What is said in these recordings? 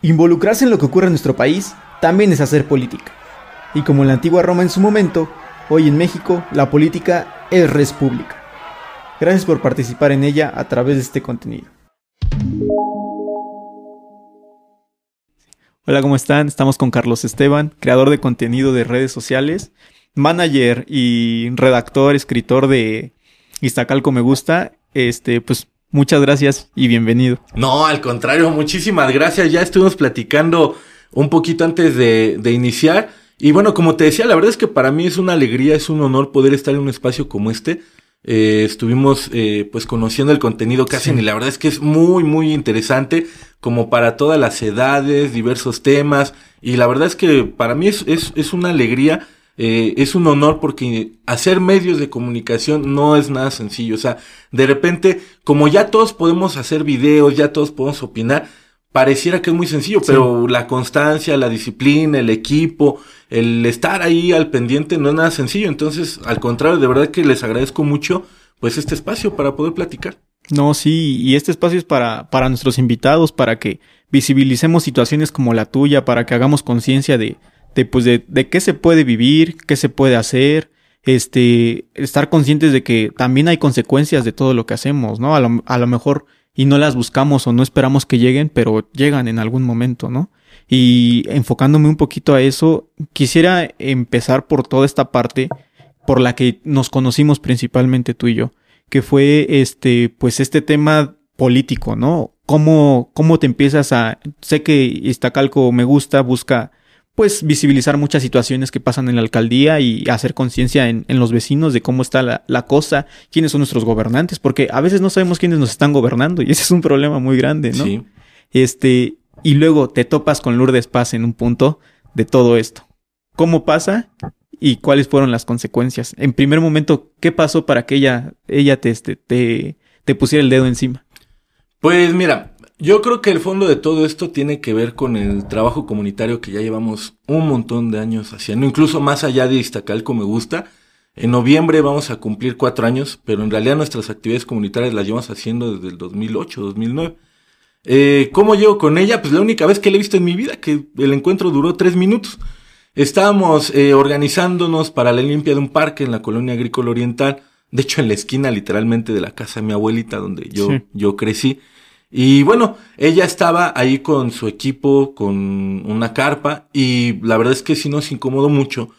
Involucrarse en lo que ocurre en nuestro país también es hacer política. Y como en la antigua Roma en su momento, hoy en México la política es res pública. Gracias por participar en ella a través de este contenido. Hola, ¿cómo están? Estamos con Carlos Esteban, creador de contenido de redes sociales, manager y redactor, escritor de Iztacalco Me Gusta. Este, pues Muchas gracias y bienvenido. No, al contrario, muchísimas gracias. Ya estuvimos platicando un poquito antes de, iniciar. Y bueno, como te decía, la verdad es que para mí es una alegría, es un honor poder estar en un espacio como este. Eh, estuvimos eh, pues conociendo el contenido casi y la verdad es que es muy muy interesante como para todas las edades, diversos temas y la verdad es que para mí es, es, es una alegría eh, es un honor porque hacer medios de comunicación no es nada sencillo. O sea, de repente, como ya todos podemos hacer videos, ya todos podemos opinar, pareciera que es muy sencillo, pero la constancia, la disciplina, el equipo, el estar ahí al pendiente no es nada sencillo. Entonces, al contrario, de verdad que les agradezco mucho pues este espacio para poder platicar. No, sí, y este espacio es para, para nuestros invitados, para que visibilicemos situaciones como la tuya, para que hagamos conciencia de, de, pues, de, de qué se puede vivir, qué se puede hacer, este, estar conscientes de que también hay consecuencias de todo lo que hacemos, ¿no? A lo, a lo mejor y no las buscamos o no esperamos que lleguen, pero llegan en algún momento, ¿no? Y enfocándome un poquito a eso, quisiera empezar por toda esta parte por la que nos conocimos principalmente tú y yo, que fue este, pues este tema político, ¿no? ¿Cómo, cómo te empiezas a, sé que Iztacalco me gusta, busca pues visibilizar muchas situaciones que pasan en la alcaldía y hacer conciencia en, los vecinos de cómo está la, la, cosa, quiénes son nuestros gobernantes, porque a veces no sabemos quiénes nos están gobernando y ese es un problema muy grande, ¿no? Sí. Este, y luego te topas con Lourdes Paz en un punto de todo esto. ¿Cómo pasa? ¿Y cuáles fueron las consecuencias? En primer momento, ¿qué pasó para que ella, ella te, este, te, te pusiera el dedo encima? Pues mira, yo creo que el fondo de todo esto tiene que ver con el trabajo comunitario que ya llevamos un montón de años haciendo, incluso más allá de Iztacalco me gusta. En noviembre vamos a cumplir cuatro años, pero en realidad nuestras actividades comunitarias las llevamos haciendo desde el 2008, 2009. Eh, ¿Cómo llego con ella? Pues la única vez que la he visto en mi vida, que el encuentro duró tres minutos. Estábamos eh, organizándonos para la limpia de un parque en la colonia agrícola oriental, de hecho en la esquina literalmente de la casa de mi abuelita donde yo, yo crecí. Y bueno, ella estaba ahí con su equipo, con una carpa, y la verdad es que sí nos incomodó mucho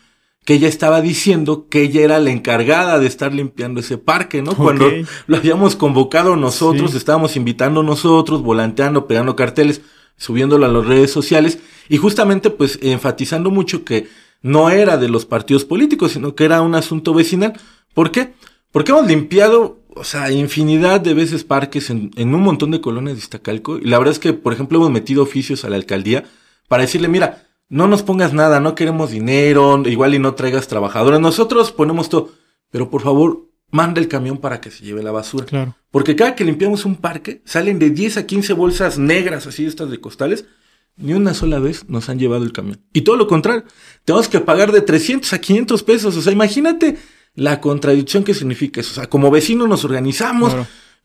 que ella estaba diciendo que ella era la encargada de estar limpiando ese parque, ¿no? Cuando lo habíamos convocado nosotros, estábamos invitando nosotros, volanteando, pegando carteles, subiéndolo a las redes sociales, y justamente pues enfatizando mucho que no era de los partidos políticos, sino que era un asunto vecinal. ¿Por qué? Porque hemos limpiado o sea, infinidad de veces parques en, en, un montón de colonias de Iztacalco. Y la verdad es que, por ejemplo, hemos metido oficios a la alcaldía para decirle, mira, no nos pongas nada, no queremos dinero, igual y no traigas trabajadores. Nosotros ponemos todo. Pero por favor, manda el camión para que se lleve la basura. Claro. Porque cada que limpiamos un parque, salen de 10 a 15 bolsas negras, así estas de costales. Ni una sola vez nos han llevado el camión. Y todo lo contrario, tenemos que pagar de 300 a 500 pesos. O sea, imagínate la contradicción que significa eso. O sea, como vecinos nos organizamos.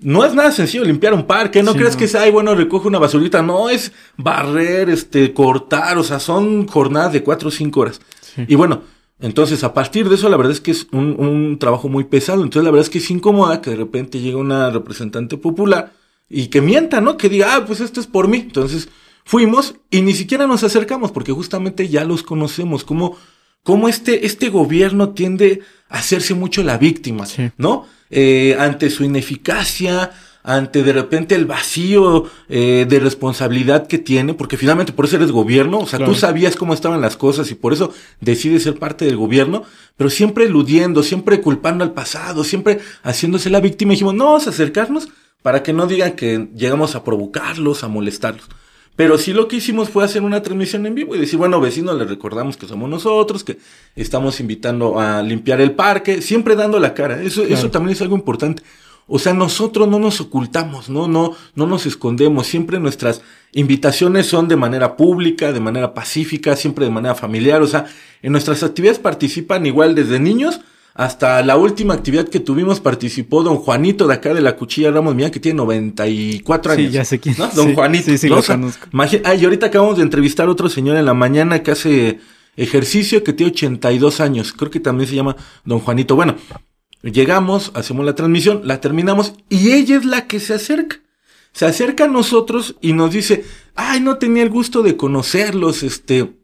No es nada sencillo limpiar un parque, no crees que sea, ay, bueno, recoge una basurita, no, es barrer, este, cortar, o sea, son jornadas de cuatro o cinco horas. Y bueno, entonces a partir de eso la verdad es que es un, un, trabajo muy pesado, entonces la verdad es que es incómoda que de repente llegue una representante popular y que mienta, ¿no? Que diga, ah, pues esto es por mí. Entonces fuimos y ni siquiera nos acercamos porque justamente ya los conocemos, como cómo este, este gobierno tiende hacerse mucho la víctima, ¿no? Eh, ante su ineficacia, ante de repente el vacío eh, de responsabilidad que tiene, porque finalmente por eso eres gobierno, o sea, tú sabías cómo estaban las cosas y por eso decides ser parte del gobierno, pero siempre eludiendo, siempre culpando al pasado, siempre haciéndose la víctima. Dijimos, no, vamos a acercarnos para que no digan que llegamos a provocarlos, a molestarlos. Pero sí lo que hicimos fue hacer una transmisión en vivo y decir, bueno, vecinos, les recordamos que somos nosotros, que estamos invitando a limpiar el parque, siempre dando la cara. Eso, eso también es algo importante. O sea, nosotros no nos ocultamos, no, no, no nos escondemos. Siempre nuestras invitaciones son de manera pública, de manera pacífica, siempre de manera familiar. O sea, en nuestras actividades participan igual desde niños hasta la última actividad que tuvimos participó don Juanito de acá de la Cuchilla Ramos Mía, que tiene 94 años. Sí, ya sé quién. ¿no? Don Sí, Juanito. Sí, sí, lo conozco. Ah, y ahorita acabamos de entrevistar a otro señor en la mañana que hace ejercicio, que tiene 82 años. Creo que también se llama don Juanito. Bueno, llegamos, hacemos la transmisión, la terminamos y ella es la que se acerca. Se acerca a nosotros y nos dice, ay, no tenía el gusto de conocerlos, este,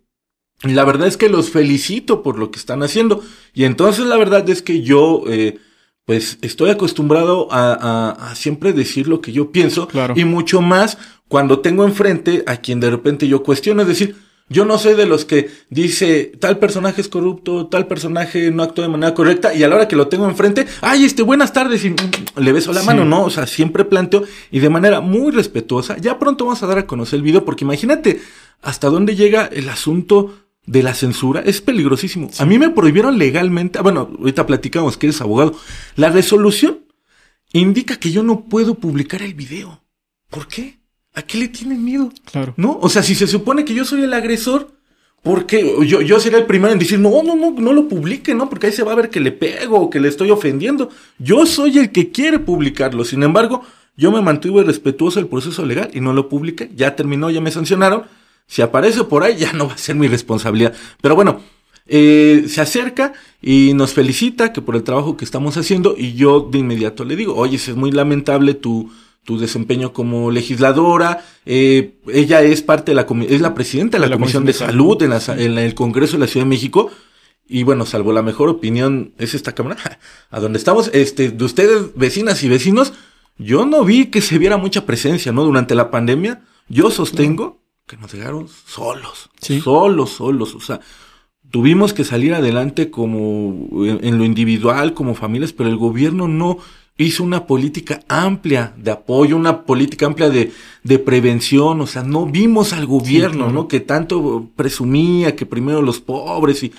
la verdad es que los felicito por lo que están haciendo. Y entonces la verdad es que yo, eh, pues estoy acostumbrado a, a- a siempre decir lo que yo pienso. Claro. Y mucho más cuando tengo enfrente a quien de repente yo cuestiono. Es decir, yo no soy de los que dice tal personaje es corrupto, tal personaje no actúa de manera correcta. Y a la hora que lo tengo enfrente, ay, este, buenas tardes. Y le beso la Sí. mano, ¿no? O sea, siempre planteo y de manera muy respetuosa. Ya pronto vamos a dar a conocer el video porque imagínate hasta dónde llega el asunto de la censura. Es peligrosísimo. A mí me prohibieron legalmente, ah, bueno, ahorita platicamos que eres abogado. La resolución indica que yo no puedo publicar el video. ¿Por qué? ¿A qué le tienen miedo? Claro. ¿No? O sea, si se supone que yo soy el agresor, ¿por qué? Yo, yo sería el primero en decir, no, no, no, no lo publique, ¿no? Porque ahí se va a ver que le pego o que le estoy ofendiendo. Yo soy el que quiere publicarlo. Sin embargo, yo me mantuve respetuoso del proceso legal y no lo publiqué. Ya terminó, ya me sancionaron. Si aparece por ahí, ya no va a ser mi responsabilidad. Pero bueno, eh, se acerca y nos felicita que por el trabajo que estamos haciendo y yo de inmediato le digo, oye, es muy lamentable tu, tu desempeño como legisladora, eh, ella es parte de la, es la presidenta de la, De la Comisión Comisión de de Salud en, la en el Congreso de la Ciudad de México. Y bueno, salvo la mejor opinión, es esta cámara, a donde estamos, este, de ustedes, vecinas y vecinos, yo no vi que se viera mucha presencia, ¿no? Durante la pandemia, yo sostengo que nos dejaron solos, Sí. solos, solos, o sea, tuvimos que salir adelante como en, en lo individual, como familias, pero el gobierno no hizo una política amplia de apoyo, una política amplia de, de prevención, o sea, no vimos al gobierno, claro. ¿no? Que tanto presumía que primero los pobres y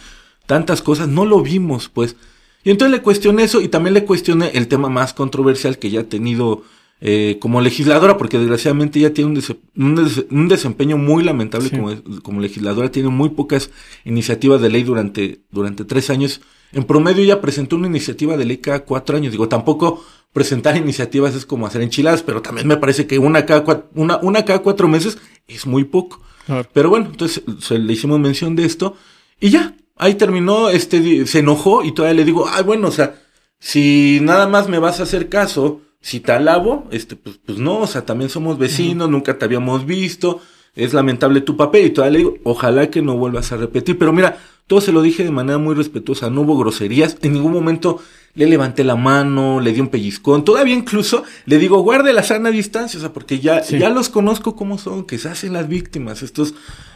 tantas cosas, no lo vimos, pues. Y entonces le cuestioné eso y también le cuestioné el tema más controversial que ya ha tenido eh, como legisladora, porque desgraciadamente ella tiene un, des- un desempeño muy lamentable Sí. como, como legisladora, tiene muy pocas iniciativas de ley durante, durante tres años. En promedio ella presentó una iniciativa de ley cada cuatro años. Digo, tampoco presentar iniciativas es como hacer enchiladas, pero también me parece que una cada, cua- una, una cada cuatro meses es muy poco. Claro. Pero bueno, entonces se le hicimos mención de esto y ya, ahí terminó, este, se enojó y todavía le digo, ay, bueno, o sea, si nada más me vas a hacer caso, si te alabo, este, pues, pues no, o sea, también somos vecinos, nunca te habíamos visto, es lamentable tu papel y todavía le digo, ojalá que no vuelvas a repetir, pero mira, todo se lo dije de manera muy respetuosa, no hubo groserías, en ningún momento le levanté la mano, le di un pellizcón, todavía incluso le digo, guarde la sana distancia, o sea, porque ya, Sí. ya los conozco cómo son, que se hacen las víctimas, estos,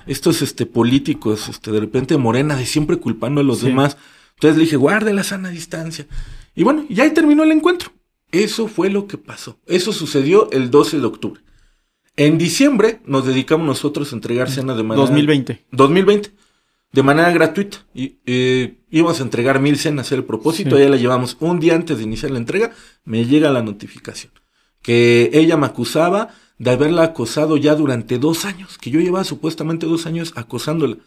estos, este, políticos, este, de repente morena, de siempre culpando a los Sí. demás. Entonces le dije, guarde la sana distancia. Y bueno, ya ahí terminó el encuentro. Eso fue lo que pasó. Eso sucedió el 12 de octubre. En diciembre nos dedicamos nosotros a entregar cenas de manera... 2020. 2020. De manera gratuita. Y, eh, íbamos a entregar mil cenas, era el propósito. Sí. Ya la llevamos un día antes de iniciar la entrega. Me llega la notificación. Que ella me acusaba de haberla acosado ya durante dos años. Que yo llevaba supuestamente dos años acosándola.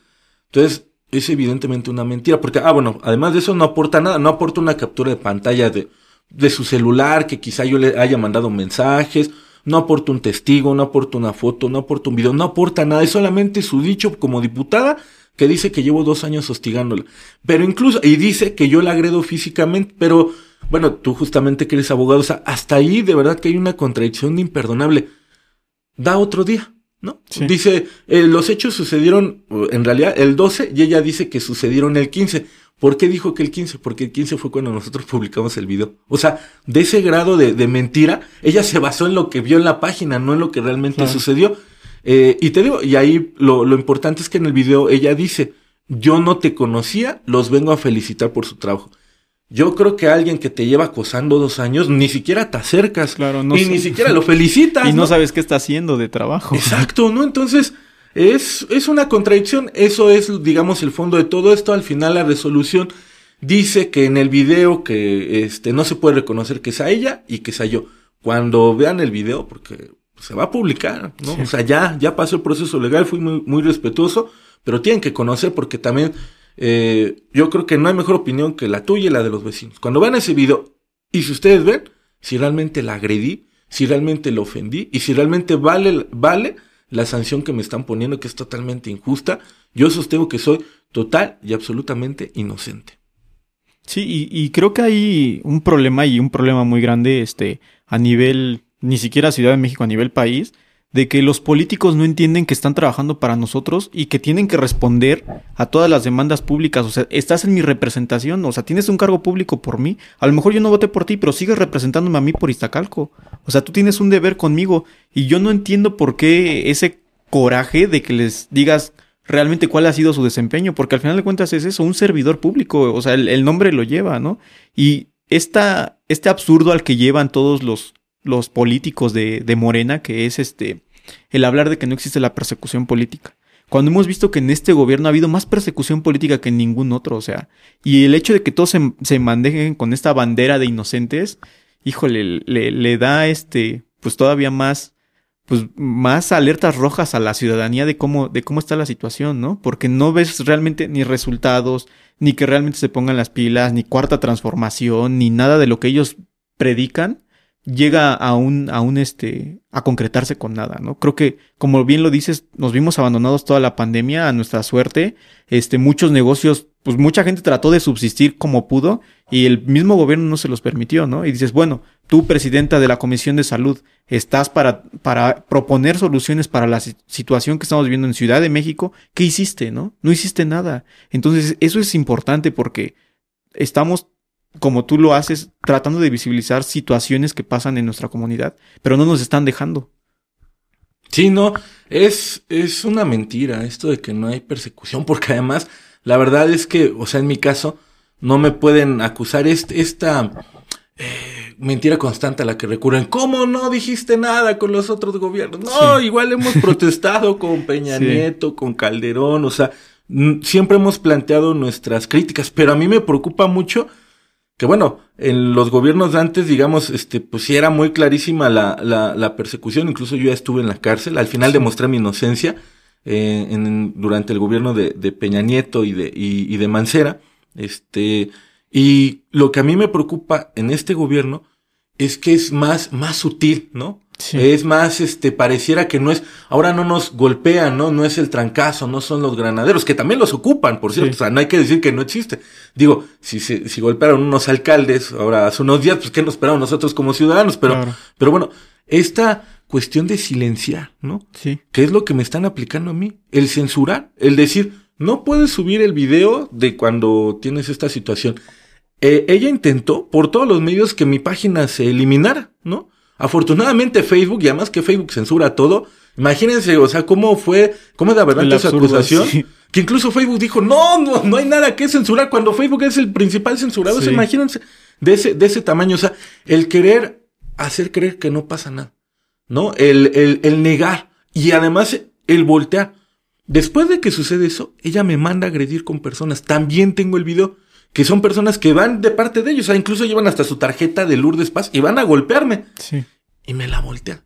Entonces, es evidentemente una mentira. Porque, ah, bueno, además de eso no aporta nada. No aporta una captura de pantalla de, de su celular, que quizá yo le haya mandado mensajes. No aporta un testigo, no aporta una foto, no aporta un video, no aporta nada. Es solamente su dicho como diputada que dice que llevo dos años hostigándola. Pero incluso, y dice que yo la agredo físicamente, pero bueno, tú justamente que eres abogado, o sea, hasta ahí de verdad que hay una contradicción imperdonable. Da otro día, ¿no? Sí. Dice, eh, los hechos sucedieron en realidad el 12 y ella dice que sucedieron el 15. ¿Por qué dijo que el 15? Porque el 15 fue cuando nosotros publicamos el video. O sea, de ese grado de, de mentira, ella se basó en lo que vio en la página, no en lo que realmente Claro. sucedió. Eh, y te digo, y ahí lo, lo importante es que en el video ella dice, yo no te conocía, los vengo a felicitar por su trabajo. Yo creo que alguien que te lleva acosando dos años, ni siquiera te acercas. Claro, no y sé. ni siquiera lo felicitas. Y no sabes qué está haciendo de trabajo. Exacto, ¿no? Entonces, es, es una contradicción. Eso es, digamos, el fondo de todo esto. Al final, la resolución dice que en el video que este, no se puede reconocer que sea ella y que sea yo. Cuando vean el video, porque se va a publicar, ¿no? Sí. O sea, ya, ya pasó el proceso legal, fui muy, muy respetuoso, pero tienen que conocer porque también eh, yo creo que no hay mejor opinión que la tuya y la de los vecinos. Cuando vean ese video, y si ustedes ven, si realmente la agredí, si realmente la ofendí, y si realmente vale, vale la sanción que me están poniendo, que es totalmente injusta, yo sostengo que soy total y absolutamente inocente. Sí, y, creo que hay un problema y un problema muy grande este, a nivel, ni siquiera Ciudad de México, a nivel país, de que los políticos no entienden que están trabajando para nosotros y que tienen que responder a todas las demandas públicas. O sea, estás en mi representación, o sea, tienes un cargo público por mí. A lo mejor yo no voté por ti, pero sigues representándome a mí por Iztacalco. O sea, tú tienes un deber conmigo y yo no entiendo por qué ese coraje de que les digas realmente cuál ha sido su desempeño, porque al final de cuentas es eso, un servidor público, o sea, el, nombre lo lleva, ¿no? Y esta, este absurdo al que llevan todos los, los políticos de, de Morena, que es este, el hablar de que no existe la persecución política. Cuando hemos visto que en este gobierno ha habido más persecución política que en ningún otro, o sea, y el hecho de que todos se, se manejen con esta bandera de inocentes, híjole, le, da este, pues todavía más, pues más alertas rojas a la ciudadanía de cómo, de cómo está la situación, ¿no? Porque no ves realmente ni resultados, ni que realmente se pongan las pilas, ni cuarta transformación, ni nada de lo que ellos predican llega a un, a un este, a concretarse con nada, ¿no? Creo que, como bien lo dices, nos vimos abandonados toda la pandemia a nuestra suerte, este, muchos negocios, pues mucha gente trató de subsistir como pudo y el mismo gobierno no se los permitió, ¿no? Y dices, bueno, tú, presidenta de la Comisión de Salud, estás para, para proponer soluciones para la situación que estamos viviendo en Ciudad de México, ¿qué hiciste, no? No hiciste nada. Entonces, eso es importante porque estamos como tú lo haces, tratando de visibilizar situaciones que pasan en nuestra comunidad, pero no nos están dejando. Sí, no, es, es una mentira esto de que no hay persecución, porque además, la verdad es que, o sea, en mi caso, no me pueden acusar este, esta eh, mentira constante a la que recurren. ¿Cómo no dijiste nada con los otros gobiernos? No, igual hemos protestado con Peña Nieto, con Calderón, o sea, siempre hemos planteado nuestras críticas, pero a mí me preocupa mucho que bueno, en los gobiernos de antes, digamos, este, pues sí era muy clarísima la, la, la persecución, incluso yo ya estuve en la cárcel, al final demostré mi inocencia eh, en, durante el gobierno de, de Peña Nieto y de, y, y de Mancera, este, y lo que a mí me preocupa en este gobierno es que es más, más sutil, ¿no? Es más, este, pareciera que no es, ahora no nos golpean, ¿no? No es el trancazo, no son los granaderos, que también los ocupan, por cierto, o sea, no hay que decir que no existe. Digo, si, si, si golpearon unos alcaldes ahora hace unos días, pues qué nos esperamos nosotros como ciudadanos, pero, pero bueno, esta cuestión de silenciar, ¿no? Sí. ¿Qué es lo que me están aplicando a mí? El censurar, el decir, no puedes subir el video de cuando tienes esta situación. Eh, ella intentó por todos los medios que mi página se eliminara, ¿no? Afortunadamente Facebook, y además que Facebook censura todo, imagínense, o sea, cómo fue, cómo de verdad esa acusación, que incluso Facebook dijo, no, no, no hay nada que censurar, cuando Facebook es el principal censurado, imagínense, de ese, de ese tamaño, o sea, el querer hacer creer que no pasa nada, ¿no? El, el, el negar, y además el voltear. Después de que sucede eso, ella me manda a agredir con personas, también tengo el video, que son personas que van de parte de ellos, o sea, incluso llevan hasta su tarjeta de Lourdes Paz y van a golpearme. Sí. Y me la voltea.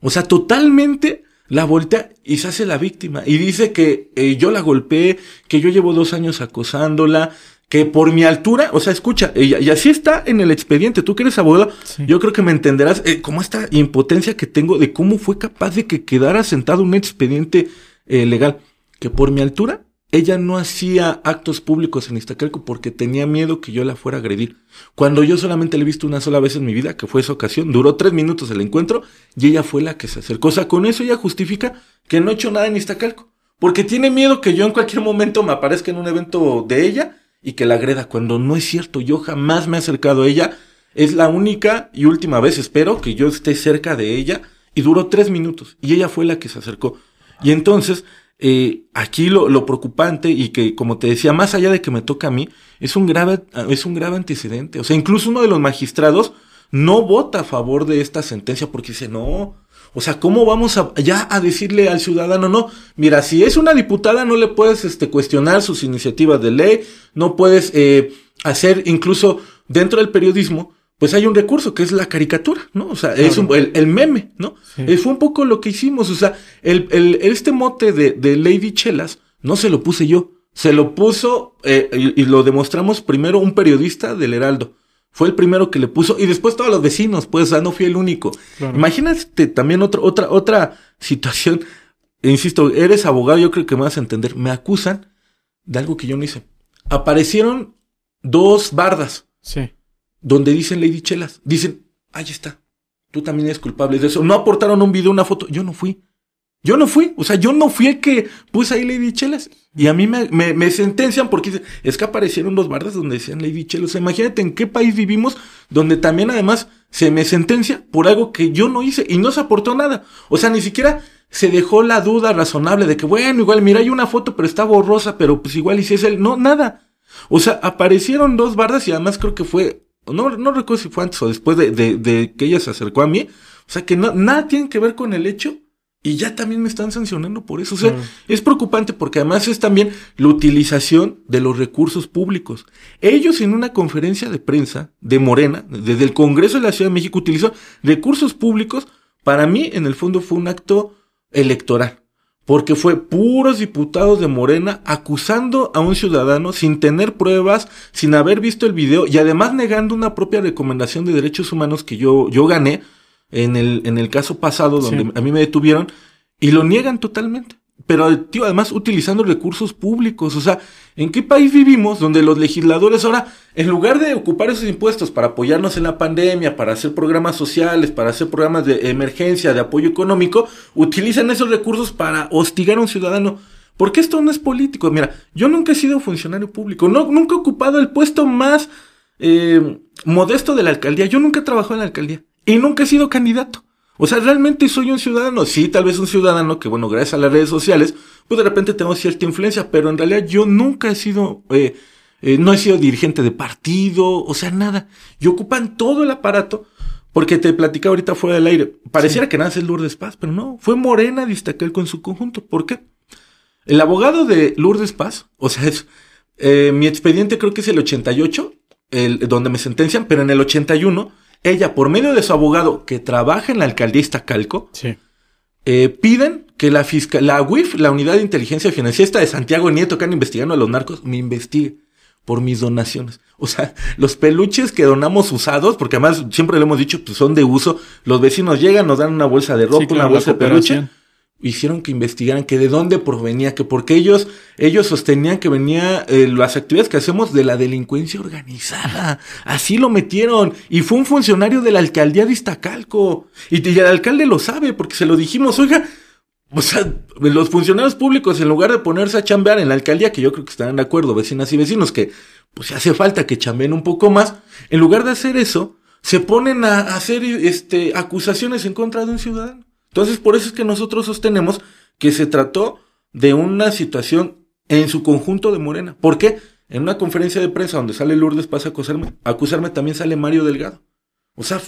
O sea, totalmente la voltea y se hace la víctima. Y dice que eh, yo la golpeé, que yo llevo dos años acosándola, que por mi altura, o sea, escucha, ella, y así está en el expediente, tú que eres abogado, yo creo que me entenderás eh, como esta impotencia que tengo de cómo fue capaz de que quedara sentado un expediente eh, legal, que por mi altura ella no hacía actos públicos en Iztacalco porque tenía miedo que yo la fuera a agredir. Cuando yo solamente la he visto una sola vez en mi vida, que fue esa ocasión, duró tres minutos el encuentro y ella fue la que se acercó. O sea, con eso ella justifica que no he hecho nada en Iztacalco. Porque tiene miedo que yo en cualquier momento me aparezca en un evento de ella y que la agreda. Cuando no es cierto, yo jamás me he acercado a ella. Es la única y última vez, espero, que yo esté cerca de ella. Y duró tres minutos. Y ella fue la que se acercó. Y entonces, eh, aquí lo, lo, preocupante y que, como te decía, más allá de que me toca a mí, es un grave, es un grave antecedente. O sea, incluso uno de los magistrados no vota a favor de esta sentencia porque dice, no, o sea, ¿cómo vamos a, ya a decirle al ciudadano, no, mira, si es una diputada no le puedes este, cuestionar sus iniciativas de ley, no puedes eh, hacer incluso dentro del periodismo, pues hay un recurso que es la caricatura, ¿no? O sea, es un, el, el, meme, ¿no? Sí. Fue un poco lo que hicimos, o sea, el, el, este mote de, de Lady Chelas no se lo puse yo, se lo puso eh, y, lo demostramos primero un periodista del Heraldo. Fue el primero que le puso y después todos los vecinos, pues, o sea, no fui el único. Imagínate también otra, otra, otra situación. Insisto, eres abogado, yo creo que me vas a entender. Me acusan de algo que yo no hice. Aparecieron dos bardas. Sí. Donde dicen Lady Chelas. Dicen, ahí está. Tú también eres culpable de eso. No aportaron un video, una foto. Yo no fui. Yo no fui, o sea, yo no fui el que puse ahí Lady Chelas. Y a mí me, me, sentencian porque es que aparecieron dos bardas donde decían Lady Chelas. O sea, imagínate en qué país vivimos donde también además se me sentencia por algo que yo no hice y no se aportó nada. O sea, ni siquiera se dejó la duda razonable de que, bueno, igual, mira, hay una foto, pero está borrosa, pero pues igual y si es él. No, nada. O sea, aparecieron dos bardas y además creo que fue, no, no recuerdo si fue antes o después de, de, de que ella se acercó a mí. O sea, que no, nada tiene que ver con el hecho y ya también me están sancionando por eso. O sea, es preocupante porque además es también la utilización de los recursos públicos. Ellos en una conferencia de prensa de Morena, desde el Congreso de la Ciudad de México, utilizó recursos públicos. Para mí, en el fondo, fue un acto electoral. Porque fue puros diputados de Morena acusando a un ciudadano sin tener pruebas, sin haber visto el video y además negando una propia recomendación de derechos humanos que yo, yo gané en el, en el caso pasado donde a mí me detuvieron y lo niegan totalmente. Pero, tío, además utilizando recursos públicos. O sea, ¿en qué país vivimos donde los legisladores ahora, en lugar de ocupar esos impuestos para apoyarnos en la pandemia, para hacer programas sociales, para hacer programas de emergencia, de apoyo económico, utilizan esos recursos para hostigar a un ciudadano? Porque esto no es político. Mira, yo nunca he sido funcionario público, no, nunca he ocupado el puesto más eh, modesto de la alcaldía. Yo nunca he trabajado en la alcaldía. Y nunca he sido candidato. O sea, realmente soy un ciudadano. Sí, tal vez un ciudadano que, bueno, gracias a las redes sociales, pues de repente tengo cierta influencia, pero en realidad yo nunca he sido, eh, eh, no he sido dirigente de partido, o sea, nada. Y ocupan todo el aparato, porque te platicaba ahorita fuera del aire. Pareciera que nada es Lourdes Paz, pero no, fue Morena Distacal con su conjunto. ¿Por qué? El abogado de Lourdes Paz, o sea, es, eh, mi expediente creo que es el 88, el, donde me sentencian, pero en el 81 ella, por medio de su abogado que trabaja en la alcaldía Iztacalco, eh, piden que la fiscal, la UIF, la Unidad de Inteligencia Financiera de Santiago Nieto, que han investigando a los narcos, me investigue por mis donaciones. O sea, los peluches que donamos usados, porque además siempre le hemos dicho, pues son de uso, los vecinos llegan, nos dan una bolsa de ropa, una bolsa de peluche hicieron que investigaran que de dónde provenía, que porque ellos, ellos sostenían que venía eh, las actividades que hacemos de la delincuencia organizada. Así lo metieron. Y fue un funcionario de la alcaldía de Iztacalco. Y, y el alcalde lo sabe porque se lo dijimos, oiga, o sea, los funcionarios públicos, en lugar de ponerse a chambear en la alcaldía, que yo creo que estarán de acuerdo, vecinas y vecinos, que pues hace falta que chambeen un poco más, en lugar de hacer eso, se ponen a hacer este, acusaciones en contra de un ciudadano. Entonces, por eso es que nosotros sostenemos que se trató de una situación en su conjunto de Morena. ¿Por qué? En una conferencia de prensa donde sale Lourdes pasa a acusarme, acusarme también sale Mario Delgado. O sea,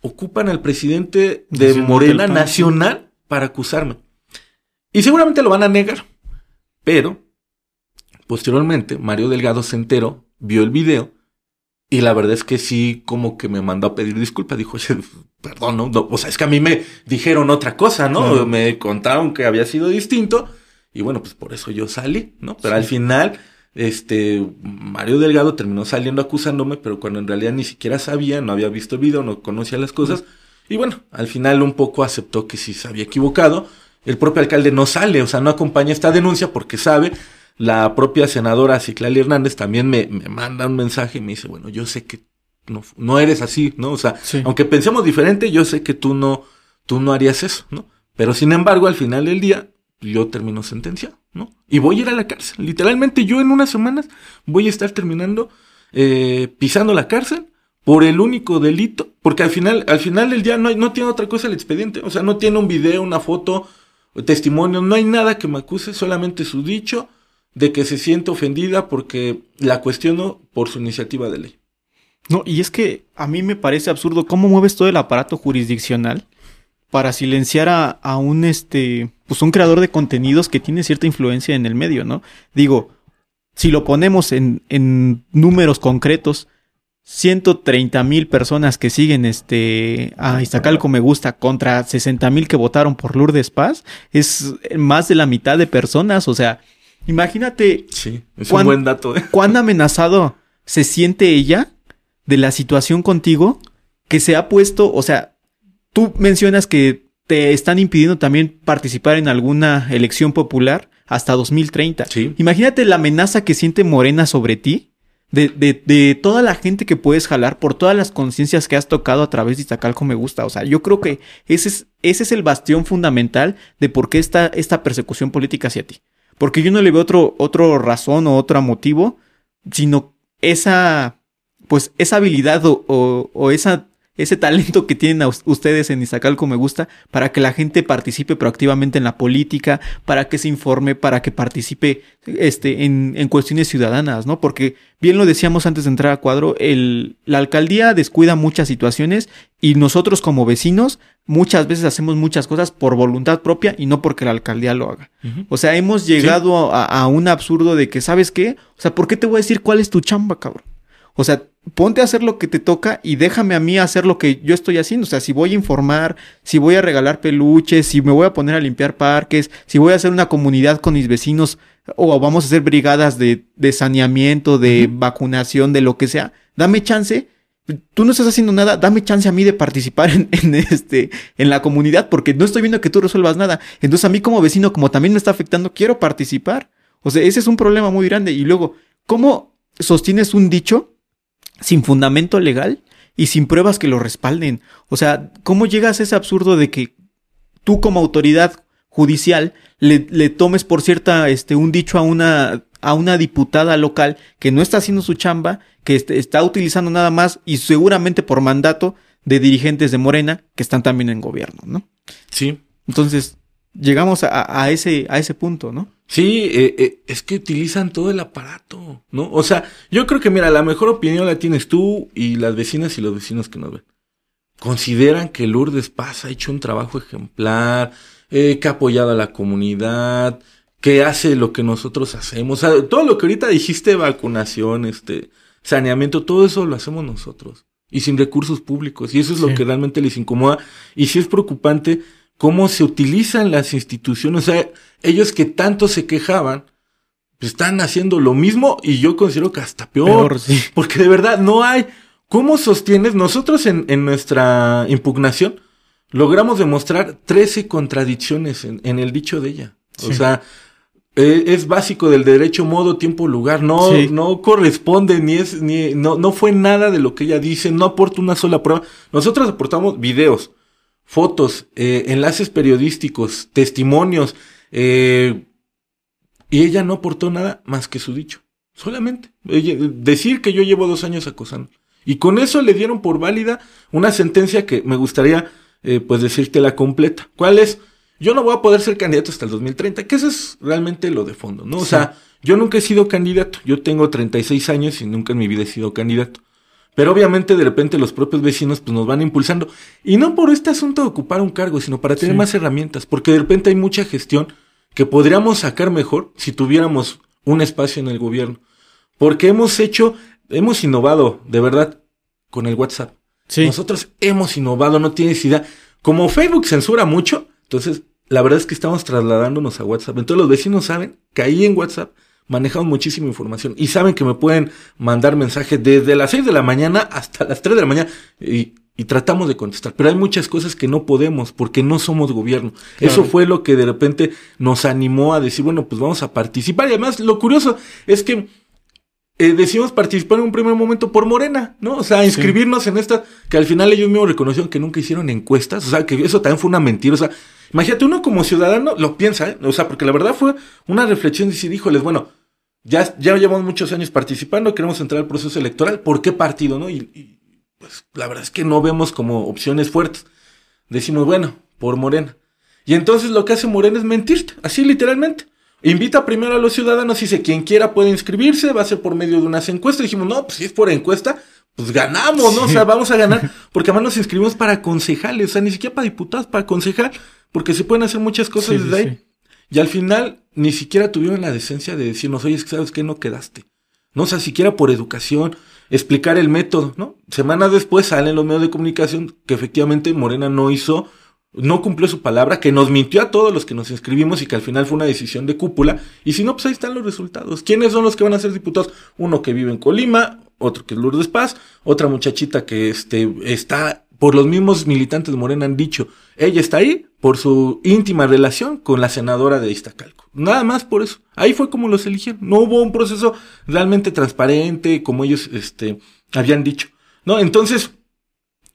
ocupan al presidente de Morena Nacional para acusarme. Y seguramente lo van a negar. Pero, posteriormente, Mario Delgado se enteró, vio el video y la verdad es que sí, como que me mandó a pedir disculpas. Dijo, perdón, ¿no? O sea, es que a mí me dijeron otra cosa, ¿no? Me contaron que había sido distinto. Y bueno, pues por eso yo salí, ¿no? Pero al final, este, Mario Delgado terminó saliendo acusándome, pero cuando en realidad ni siquiera sabía, no había visto el video, no conocía las cosas. Y bueno, al final un poco aceptó que sí se había equivocado. El propio alcalde no sale, o sea, no acompaña esta denuncia porque sabe la propia senadora Ciclali Hernández también me, me, manda un mensaje y me dice, bueno, yo sé que no, no eres así, ¿no? O sea, aunque pensemos diferente, yo sé que tú no, tú no harías eso, ¿no? Pero sin embargo, al final del día, yo termino sentenciado, ¿no? Y voy a ir a la cárcel. Literalmente yo en unas semanas voy a estar terminando eh, pisando la cárcel por el único delito, porque al final, al final del día no, hay, no tiene otra cosa el expediente, o sea, no tiene un video, una foto, testimonio, no hay nada que me acuse, solamente su dicho de que se siente ofendida porque la cuestiono por su iniciativa de ley. No, y es que a mí me parece absurdo cómo mueves todo el aparato jurisdiccional para silenciar a, un este pues un creador de contenidos que tiene cierta influencia en el medio, ¿no? Digo, si lo ponemos en, en números concretos, 130 mil personas que siguen este a Iztacalco me gusta contra 60 mil que votaron por Lourdes Paz, es más de la mitad de personas, o sea, Imagínate. Sí, es un buen dato. ¿eh? ¿Cuán amenazado se siente ella de la situación contigo que se ha puesto, o sea, tú mencionas que te están impidiendo también participar en alguna elección popular hasta 2030. Sí. Imagínate la amenaza que siente Morena sobre ti, de, de, de toda la gente que puedes jalar, por todas las conciencias que has tocado a través de Iztacalco Me Gusta. O sea, yo creo que ese es, ese es el bastión fundamental de por qué está esta persecución política hacia ti. Porque yo no le veo otro, otro razón o otro motivo, sino esa, pues, esa habilidad o, o, o esa ese talento que tienen ustedes en Iztacalco me gusta para que la gente participe proactivamente en la política, para que se informe, para que participe este, en, en cuestiones ciudadanas, ¿no? Porque bien lo decíamos antes de entrar a cuadro, el, la alcaldía descuida muchas situaciones y nosotros como vecinos muchas veces hacemos muchas cosas por voluntad propia y no porque la alcaldía lo haga. Uh -huh. O sea, hemos llegado ¿Sí? a, a un absurdo de que, ¿sabes qué? O sea, ¿por qué te voy a decir cuál es tu chamba, cabrón? O sea, ponte a hacer lo que te toca y déjame a mí hacer lo que yo estoy haciendo. O sea, si voy a informar, si voy a regalar peluches, si me voy a poner a limpiar parques, si voy a hacer una comunidad con mis vecinos o vamos a hacer brigadas de, de saneamiento, de uh -huh. vacunación, de lo que sea, dame chance. Tú no estás haciendo nada, dame chance a mí de participar en, en, este, en la comunidad porque no estoy viendo que tú resuelvas nada. Entonces a mí como vecino, como también me está afectando, quiero participar. O sea, ese es un problema muy grande. Y luego, ¿cómo sostienes un dicho sin fundamento legal y sin pruebas que lo respalden. O sea, ¿cómo llegas a ese absurdo de que tú como autoridad judicial le, le tomes por cierta este un dicho a una a una diputada local que no está haciendo su chamba, que est está utilizando nada más y seguramente por mandato de dirigentes de Morena que están también en gobierno, ¿no? Sí. Entonces, llegamos a, a ese a ese punto, ¿no? Sí, eh, eh, es que utilizan todo el aparato, ¿no? O sea, yo creo que, mira, la mejor opinión la tienes tú y las vecinas y los vecinos que nos ven. Consideran que Lourdes Paz ha hecho un trabajo ejemplar, eh, que ha apoyado a la comunidad, que hace lo que nosotros hacemos. O sea, todo lo que ahorita dijiste, vacunación, este, saneamiento, todo eso lo hacemos nosotros. Y sin recursos públicos. Y eso es sí. lo que realmente les incomoda. Y sí es preocupante cómo se utilizan las instituciones. O sea, ellos que tanto se quejaban, pues están haciendo lo mismo y yo considero que hasta peor. peor sí. Porque de verdad no hay. ¿Cómo sostienes? Nosotros en, en nuestra impugnación logramos demostrar 13 contradicciones en, en el dicho de ella. Sí. O sea, eh, es básico del derecho, modo, tiempo, lugar. No, sí. no corresponde, ni es, ni, no, no fue nada de lo que ella dice, no aporta una sola prueba. Nosotros aportamos videos, fotos, eh, enlaces periodísticos, testimonios, eh, y ella no aportó nada más que su dicho. Solamente. Ella, decir que yo llevo dos años acosando. Y con eso le dieron por válida una sentencia que me gustaría, eh, pues, decirte la completa. ¿Cuál es? Yo no voy a poder ser candidato hasta el 2030, que eso es realmente lo de fondo, ¿no? O sí. sea, yo nunca he sido candidato. Yo tengo 36 años y nunca en mi vida he sido candidato. Pero obviamente de repente los propios vecinos pues nos van impulsando. Y no por este asunto de ocupar un cargo, sino para tener sí. más herramientas. Porque de repente hay mucha gestión que podríamos sacar mejor si tuviéramos un espacio en el gobierno. Porque hemos hecho, hemos innovado, de verdad, con el WhatsApp. Sí. Nosotros hemos innovado, no tienes idea. Como Facebook censura mucho, entonces la verdad es que estamos trasladándonos a WhatsApp. Entonces los vecinos saben que ahí en WhatsApp manejamos muchísima información y saben que me pueden mandar mensajes desde las 6 de la mañana hasta las 3 de la mañana y, y tratamos de contestar. Pero hay muchas cosas que no podemos porque no somos gobierno. Claro. Eso fue lo que de repente nos animó a decir, bueno, pues vamos a participar. Y además lo curioso es que eh, decidimos participar en un primer momento por Morena, ¿no? O sea, inscribirnos sí. en esta, que al final ellos mismos reconocieron que nunca hicieron encuestas, o sea, que eso también fue una mentira, o sea, imagínate uno como ciudadano lo piensa, ¿eh? O sea, porque la verdad fue una reflexión de decir, híjoles, bueno, ya, ya llevamos muchos años participando, queremos entrar al proceso electoral, ¿por qué partido, no? Y, y pues la verdad es que no vemos como opciones fuertes. Decimos, bueno, por Morena. Y entonces lo que hace Morena es mentirte, así literalmente. Invita primero a los ciudadanos, dice, quien quiera puede inscribirse, va a ser por medio de unas encuestas. Dijimos, no, pues si es por encuesta, pues ganamos, ¿no? Sí. O sea, vamos a ganar, porque además nos inscribimos para concejales, o sea, ni siquiera para diputados, para concejal, porque se pueden hacer muchas cosas sí, desde sí, ahí. Y al final, ni siquiera tuvieron la decencia de decirnos, oye, ¿sabes qué? No quedaste. No, o sea, siquiera por educación, explicar el método, ¿no? Semanas después salen los medios de comunicación que efectivamente Morena no hizo no cumplió su palabra, que nos mintió a todos los que nos inscribimos y que al final fue una decisión de cúpula. Y si no, pues ahí están los resultados. ¿Quiénes son los que van a ser diputados? Uno que vive en Colima, otro que es Lourdes Paz, otra muchachita que este, está, por los mismos militantes de Morena han dicho, ella está ahí por su íntima relación con la senadora de Iztacalco. Nada más por eso. Ahí fue como los eligieron. No hubo un proceso realmente transparente, como ellos este, habían dicho. ¿No? Entonces,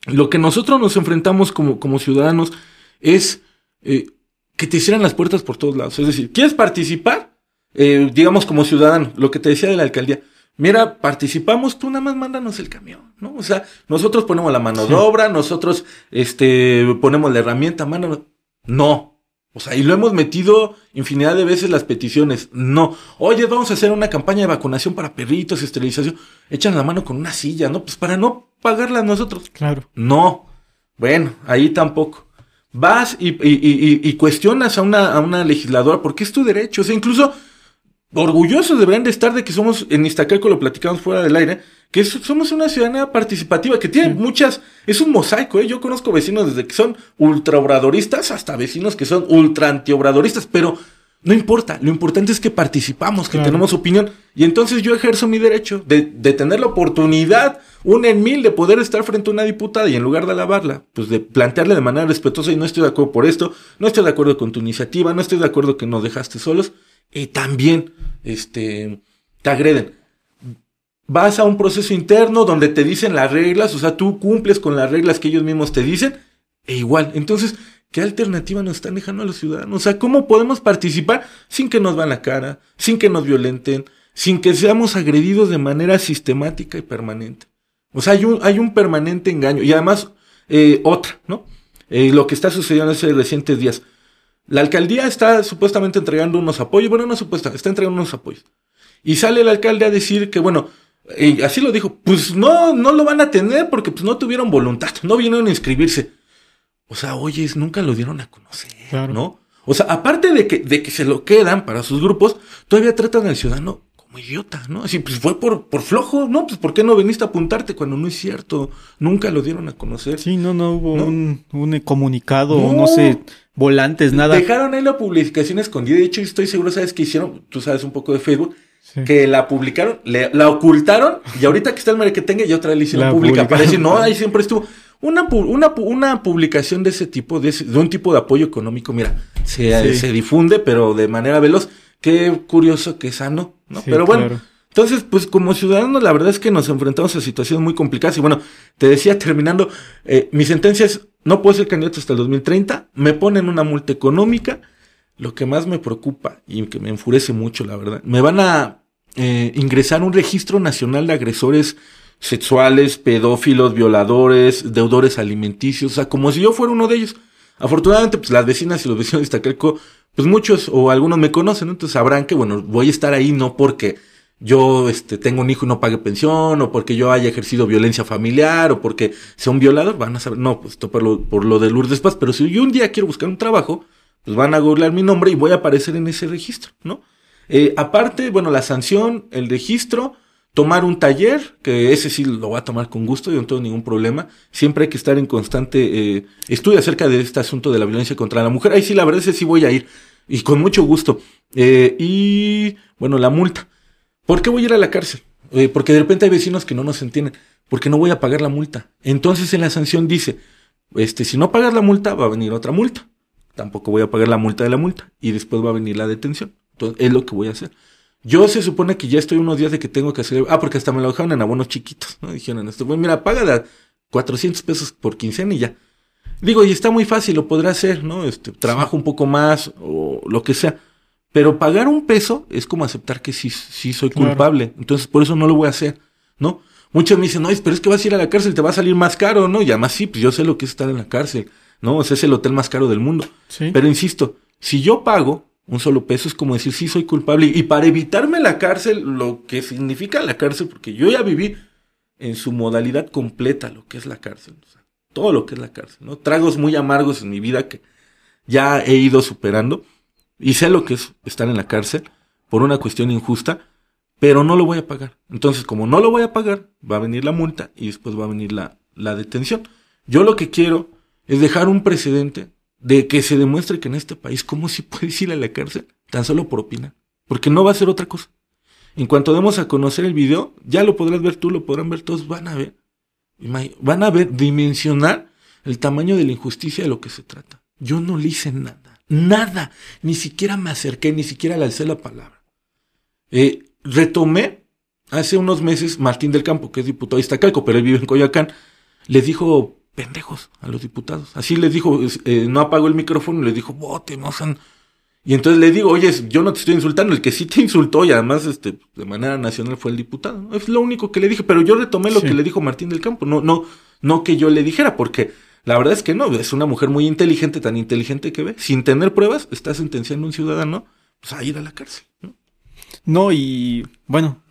lo que nosotros nos enfrentamos como, como ciudadanos es eh, que te hicieran las puertas por todos lados. Es decir, ¿quieres participar? Eh, digamos como ciudadano, lo que te decía de la alcaldía. Mira, participamos, tú nada más mándanos el camión, ¿no? O sea, nosotros ponemos la mano de obra, nosotros este, ponemos la herramienta, mándanos. No. O sea, y lo hemos metido infinidad de veces las peticiones. No. Oye, vamos a hacer una campaña de vacunación para perritos, esterilización. Echan la mano con una silla, ¿no? Pues para no pagarla nosotros. Claro. No. Bueno, ahí tampoco vas y, y, y, cuestionas a una, a una legisladora porque es tu derecho. O sea, incluso orgullosos deberían de estar de que somos, en Iztacalco lo platicamos fuera del aire, que somos una ciudadanía participativa, que tiene muchas, es un mosaico, ¿eh? Yo conozco vecinos desde que son ultraobradoristas hasta vecinos que son ultra antiobradoristas, pero no importa, lo importante es que participamos, que tenemos opinión. Y entonces yo ejerzo mi derecho de, de, tener la oportunidad, una en mil, de poder estar frente a una diputada y en lugar de alabarla, pues de plantearle de manera respetuosa y no estoy de acuerdo por esto, no estoy de acuerdo con tu iniciativa, no estoy de acuerdo que nos dejaste solos. Y también, este, te agreden. Vas a un proceso interno donde te dicen las reglas, o sea, tú cumples con las reglas que ellos mismos te dicen, e igual. Entonces, ¿Qué alternativa nos están dejando a los ciudadanos? O sea, ¿cómo podemos participar sin que nos van la cara, sin que nos violenten, sin que seamos agredidos de manera sistemática y permanente? O sea, hay un, hay un permanente engaño. Y además, eh, otra, ¿no? Eh, lo que está sucediendo en estos recientes días. La alcaldía está supuestamente entregando unos apoyos, bueno, no supuesta, está entregando unos apoyos. Y sale el alcalde a decir que, bueno, eh, así lo dijo, pues no, no lo van a tener porque pues no tuvieron voluntad, no vinieron a inscribirse. O sea, oyes, nunca lo dieron a conocer, ¿no? O sea, aparte de que, de que se lo quedan para sus grupos, todavía tratan al ciudadano como idiota, ¿no? Así, pues fue por, por flojo, ¿no? Pues ¿por qué no viniste a apuntarte cuando no es cierto? Nunca lo dieron a conocer. Sí, no, no hubo Un, un, comunicado, no. no sé, volantes, nada. Dejaron ahí la publicación escondida. De hecho, estoy seguro, ¿sabes qué hicieron? Tú sabes un poco de Facebook. Que la publicaron, la ocultaron y ahorita que está el tenga y otra vez le hicieron pública. Para decir, no, ahí siempre estuvo. Una, una, una publicación de ese tipo, de, de un tipo de apoyo económico, mira, se, se, difunde, pero de manera veloz. Qué curioso, qué sano, ¿no? pero bueno, entonces, pues como ciudadanos, la verdad es que nos enfrentamos a situaciones muy complicadas. Y bueno, te decía, terminando, eh, mi sentencia es, no puedo ser candidato hasta el 2030, me ponen una multa económica. Lo que más me preocupa y que me enfurece mucho, la verdad, me van a eh, ingresar un registro nacional de agresores sexuales, pedófilos, violadores, deudores alimenticios, o sea, como si yo fuera uno de ellos. Afortunadamente, pues las vecinas y los vecinos de Iztacalco, pues muchos o algunos me conocen, entonces sabrán que, bueno, voy a estar ahí no porque yo este, tengo un hijo y no pague pensión, o porque yo haya ejercido violencia familiar, o porque sea un violador, van a saber, no, pues esto por lo, por lo de Lourdes Paz, pero si yo un día quiero buscar un trabajo, pues van a googlear mi nombre y voy a aparecer en ese registro, ¿no? Eh, aparte, bueno, la sanción, el registro, tomar un taller, que ese sí lo voy a tomar con gusto, yo no tengo ningún problema. Siempre hay que estar en constante eh, estudio acerca de este asunto de la violencia contra la mujer. Ahí sí, la verdad es que sí voy a ir. Y con mucho gusto. Eh, y bueno, la multa. ¿Por qué voy a ir a la cárcel? Eh, porque de repente hay vecinos que no nos entienden. Porque no voy a pagar la multa. Entonces en la sanción dice, este, si no pagas la multa, va a venir otra multa. Tampoco voy a pagar la multa de la multa. Y después va a venir la detención. Entonces es lo que voy a hacer. Yo se supone que ya estoy unos días de que tengo que hacer. Ah, porque hasta me lo dejaron en abonos chiquitos, ¿no? Dijeron esto. Bueno, mira, paga de 400 pesos por quincena y ya. Digo, y está muy fácil, lo podrá hacer, ¿no? Este, trabajo un poco más o lo que sea. Pero pagar un peso es como aceptar que sí, sí soy culpable. Entonces, por eso no lo voy a hacer, ¿no? Muchos me dicen, no, pero es que vas a ir a la cárcel, te va a salir más caro, ¿no? Y además sí, pues yo sé lo que es estar en la cárcel, ¿no? O sea, es el hotel más caro del mundo. Sí. Pero insisto, si yo pago, un solo peso es como decir, sí, soy culpable. Y para evitarme la cárcel, lo que significa la cárcel, porque yo ya viví en su modalidad completa lo que es la cárcel. Todo lo que es la cárcel, ¿no? Tragos muy amargos en mi vida que ya he ido superando. Y sé lo que es estar en la cárcel por una cuestión injusta, pero no lo voy a pagar. Entonces, como no lo voy a pagar, va a venir la multa y después va a venir la, la detención. Yo lo que quiero es dejar un precedente de que se demuestre que en este país, ¿cómo si puedes ir a la cárcel? Tan solo por opinar. Porque no va a ser otra cosa. En cuanto demos a conocer el video, ya lo podrás ver tú, lo podrán ver todos, van a ver. Van a ver, dimensionar el tamaño de la injusticia de lo que se trata. Yo no le hice nada, nada, ni siquiera me acerqué, ni siquiera le alcé la palabra. Eh, retomé hace unos meses Martín del Campo, que es diputado de Iztacalco, pero él vive en Coyoacán, le dijo pendejos a los diputados. Así les dijo, eh, no apagó el micrófono y les dijo, bote, no sean... Y entonces le digo, oye, yo no te estoy insultando, el que sí te insultó y además este, de manera nacional fue el diputado. Es lo único que le dije, pero yo retomé lo que le dijo Martín del Campo, no, no, no que yo le dijera, porque la verdad es que no, es una mujer muy inteligente, tan inteligente que ve, sin tener pruebas, está sentenciando a un ciudadano pues, a ir a la cárcel. ¿no? no, y bueno,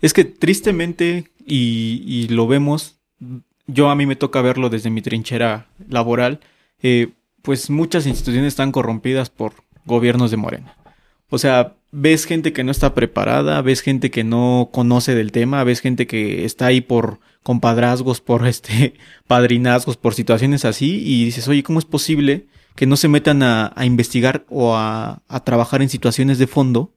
es que tristemente, y, y, lo vemos, yo a mí me toca verlo desde mi trinchera laboral, eh, pues muchas instituciones están corrompidas por gobiernos de Morena. O sea, ves gente que no está preparada, ves gente que no conoce del tema, ves gente que está ahí por compadrazgos, por este padrinazgos, por situaciones así, y dices, oye, ¿cómo es posible que no se metan a, investigar o a, trabajar en situaciones de fondo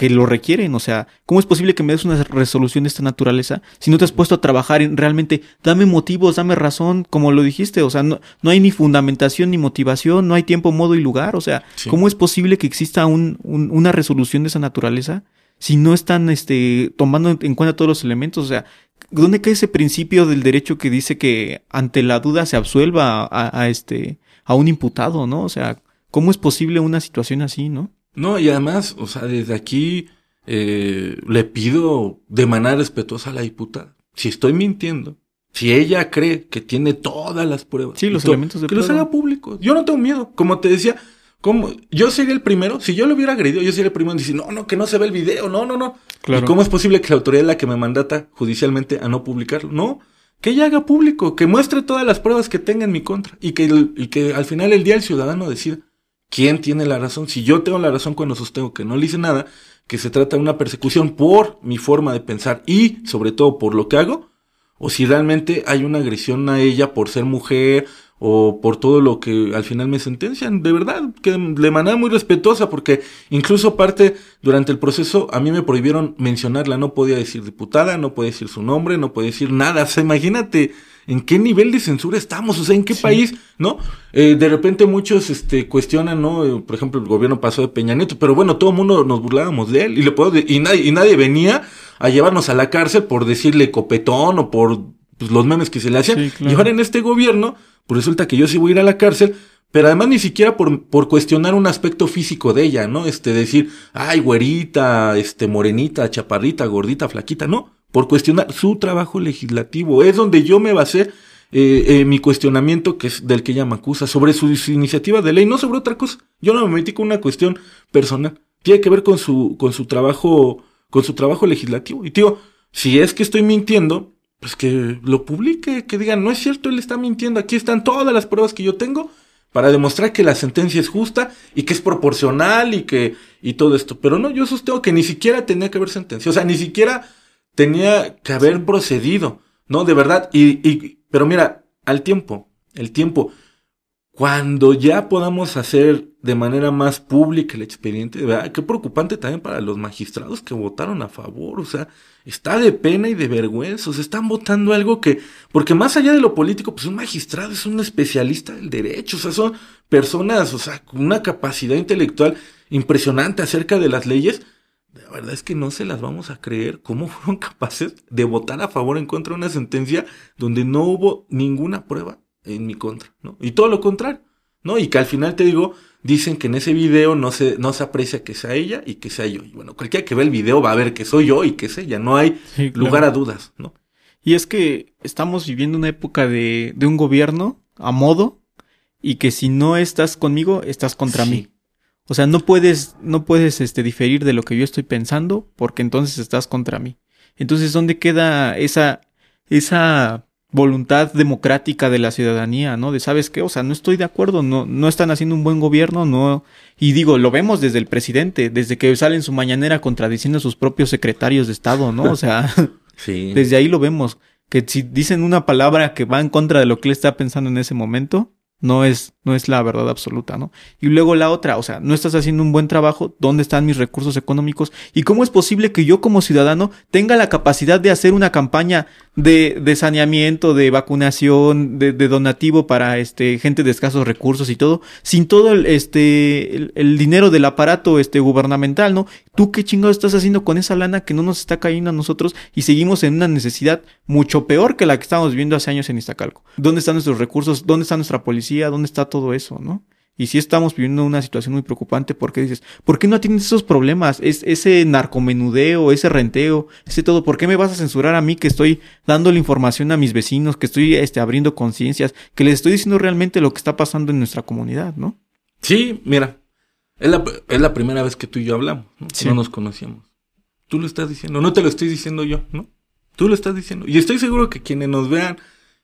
que lo requieren. O sea, ¿cómo es posible que me des una resolución de esta naturaleza si no te has puesto a trabajar en realmente, dame motivos, dame razón, como lo dijiste? O sea, no, no hay ni fundamentación ni motivación, no hay tiempo, modo y lugar. O sea, sí. ¿cómo es posible que exista un, un, una resolución de esa naturaleza si no están este, tomando en cuenta todos los elementos? O sea, ¿dónde cae ese principio del derecho que dice que ante la duda se absuelva a, a este, a un imputado, ¿no? O sea, ¿cómo es posible una situación así, no? No, y además, o sea, desde aquí eh, le pido de manera respetuosa a la diputada. Si estoy mintiendo, si ella cree que tiene todas las pruebas, sí, los todo, elementos de que prueba. los haga públicos. Yo no tengo miedo. Como te decía, como yo sería el primero, si yo lo hubiera agredido, yo sería el primero en decir, no, no, que no se ve el video, no, no, no. Claro. ¿Y cómo es posible que la autoridad es la que me mandata judicialmente a no publicarlo? No, que ella haga público, que muestre todas las pruebas que tenga en mi contra y que, y que al final del día el ciudadano decida quién tiene la razón. Si yo tengo la razón cuando sostengo que no le hice nada, que se trata de una persecución por mi forma de pensar y sobre todo por lo que hago, o si realmente hay una agresión a ella por ser mujer o por todo lo que al final me sentencian, de verdad, que de manera muy respetuosa, porque incluso parte durante el proceso a mí me prohibieron mencionarla, no podía decir diputada, no podía decir su nombre, no podía decir nada, o sea, imagínate en qué nivel de censura estamos, o sea, en qué sí. país, ¿no? Eh, de repente muchos este, cuestionan, ¿no? Eh, por ejemplo, el gobierno pasó de Peña Nieto, pero bueno, todo el mundo nos burlábamos de él y, le puedo, y, nadie, y nadie venía a llevarnos a la cárcel por decirle copetón o por pues, los memes que se le hacían. Sí, claro. Y ahora en este gobierno, pues resulta que yo sí voy a ir a la cárcel, pero además ni siquiera por, por cuestionar un aspecto físico de ella, ¿no? Este, decir, ay, güerita, este, morenita, chaparrita, gordita, flaquita, no. Por cuestionar su trabajo legislativo. Es donde yo me basé eh, eh, mi cuestionamiento, que es del que ella me acusa, sobre su, su iniciativa de ley, no sobre otra cosa. Yo no me metí con una cuestión personal. Tiene que ver con su, con su trabajo, con su trabajo legislativo. Y digo, si es que estoy mintiendo, pues que lo publique, que digan, no es cierto, él está mintiendo, aquí están todas las pruebas que yo tengo para demostrar que la sentencia es justa y que es proporcional y que, y todo esto. Pero no, yo sostengo que ni siquiera tenía que haber sentencia, o sea, ni siquiera tenía que haber procedido, ¿no? De verdad, y, y, pero mira, al tiempo, el tiempo, cuando ya podamos hacer de manera más pública el expediente, ¿verdad? Qué preocupante también para los magistrados que votaron a favor, o sea, está de pena y de vergüenza, o sea, están votando algo que, porque más allá de lo político, pues un magistrado es un especialista del derecho, o sea, son personas, o sea, con una capacidad intelectual impresionante acerca de las leyes, la verdad es que no se las vamos a creer cómo fueron capaces de votar a favor en contra de una sentencia donde no hubo ninguna prueba en mi contra, ¿no? Y todo lo contrario, ¿no? Y que al final te digo, dicen que en ese video no se, no se aprecia que sea ella y que sea yo. Y bueno, cualquiera que ve el video va a ver que soy yo y que es ella, no hay sí, claro. lugar a dudas, ¿no? Y es que estamos viviendo una época de, de un gobierno a modo y que si no estás conmigo, estás contra sí. mí. O sea, no puedes, no puedes este, diferir de lo que yo estoy pensando porque entonces estás contra mí. Entonces, ¿dónde queda esa, esa voluntad democrática de la ciudadanía, ¿no? De sabes qué, o sea, no estoy de acuerdo, no, no están haciendo un buen gobierno, no. Y digo, lo vemos desde el presidente, desde que sale en su mañanera contradiciendo a sus propios secretarios de Estado, ¿no? O sea, sí. desde ahí lo vemos. Que si dicen una palabra que va en contra de lo que él está pensando en ese momento, no es, no es la verdad absoluta, ¿no? Y luego la otra, o sea, no estás haciendo un buen trabajo, ¿dónde están mis recursos económicos? ¿Y cómo es posible que yo como ciudadano tenga la capacidad de hacer una campaña de, de saneamiento, de vacunación, de, de, donativo para este gente de escasos recursos y todo, sin todo el, este, el, dinero del aparato este, gubernamental, ¿no? ¿Tú qué chingado estás haciendo con esa lana que no nos está cayendo a nosotros y seguimos en una necesidad mucho peor que la que estábamos viviendo hace años en Iztacalco? ¿Dónde están nuestros recursos? ¿Dónde está nuestra policía? ¿Dónde está todo eso, no? Y sí estamos viviendo una situación muy preocupante porque dices, ¿por qué no atiendes esos problemas? Es, ese narcomenudeo, ese renteo, ese todo, ¿por qué me vas a censurar a mí que estoy dando la información a mis vecinos, que estoy este, abriendo conciencias, que les estoy diciendo realmente lo que está pasando en nuestra comunidad, ¿no? Sí, mira, es la, es la primera vez que tú y yo hablamos, ¿no? Sí. no nos conocíamos. Tú lo estás diciendo, no te lo estoy diciendo yo, ¿no? Tú lo estás diciendo. Y estoy seguro que quienes nos vean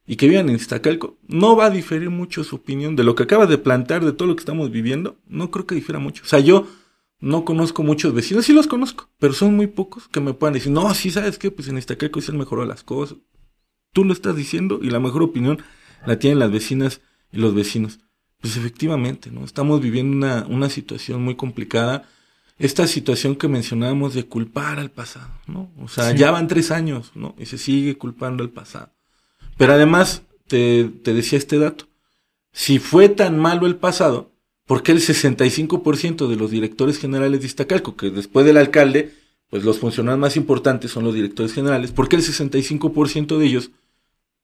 y que vivan en Iztacalco, no va a diferir mucho su opinión de lo que acabas de plantear, de todo lo que estamos viviendo. No creo que difiera mucho. O sea, yo no conozco muchos vecinos, sí los conozco, pero son muy pocos que me puedan decir, no, sí, ¿sabes qué? Pues en Iztacalco se han mejorado las cosas. Tú lo estás diciendo y la mejor opinión la tienen las vecinas y los vecinos. Pues efectivamente, ¿no? Estamos viviendo una, una situación muy complicada. Esta situación que mencionábamos de culpar al pasado, ¿no? O sea, sí. ya van tres años, ¿no? Y se sigue culpando al pasado. Pero además, te, te, decía este dato, si fue tan malo el pasado, ¿por qué el 65% de los directores generales de Iztacalco, que después del alcalde, pues los funcionarios más importantes son los directores generales, ¿por qué el 65% de ellos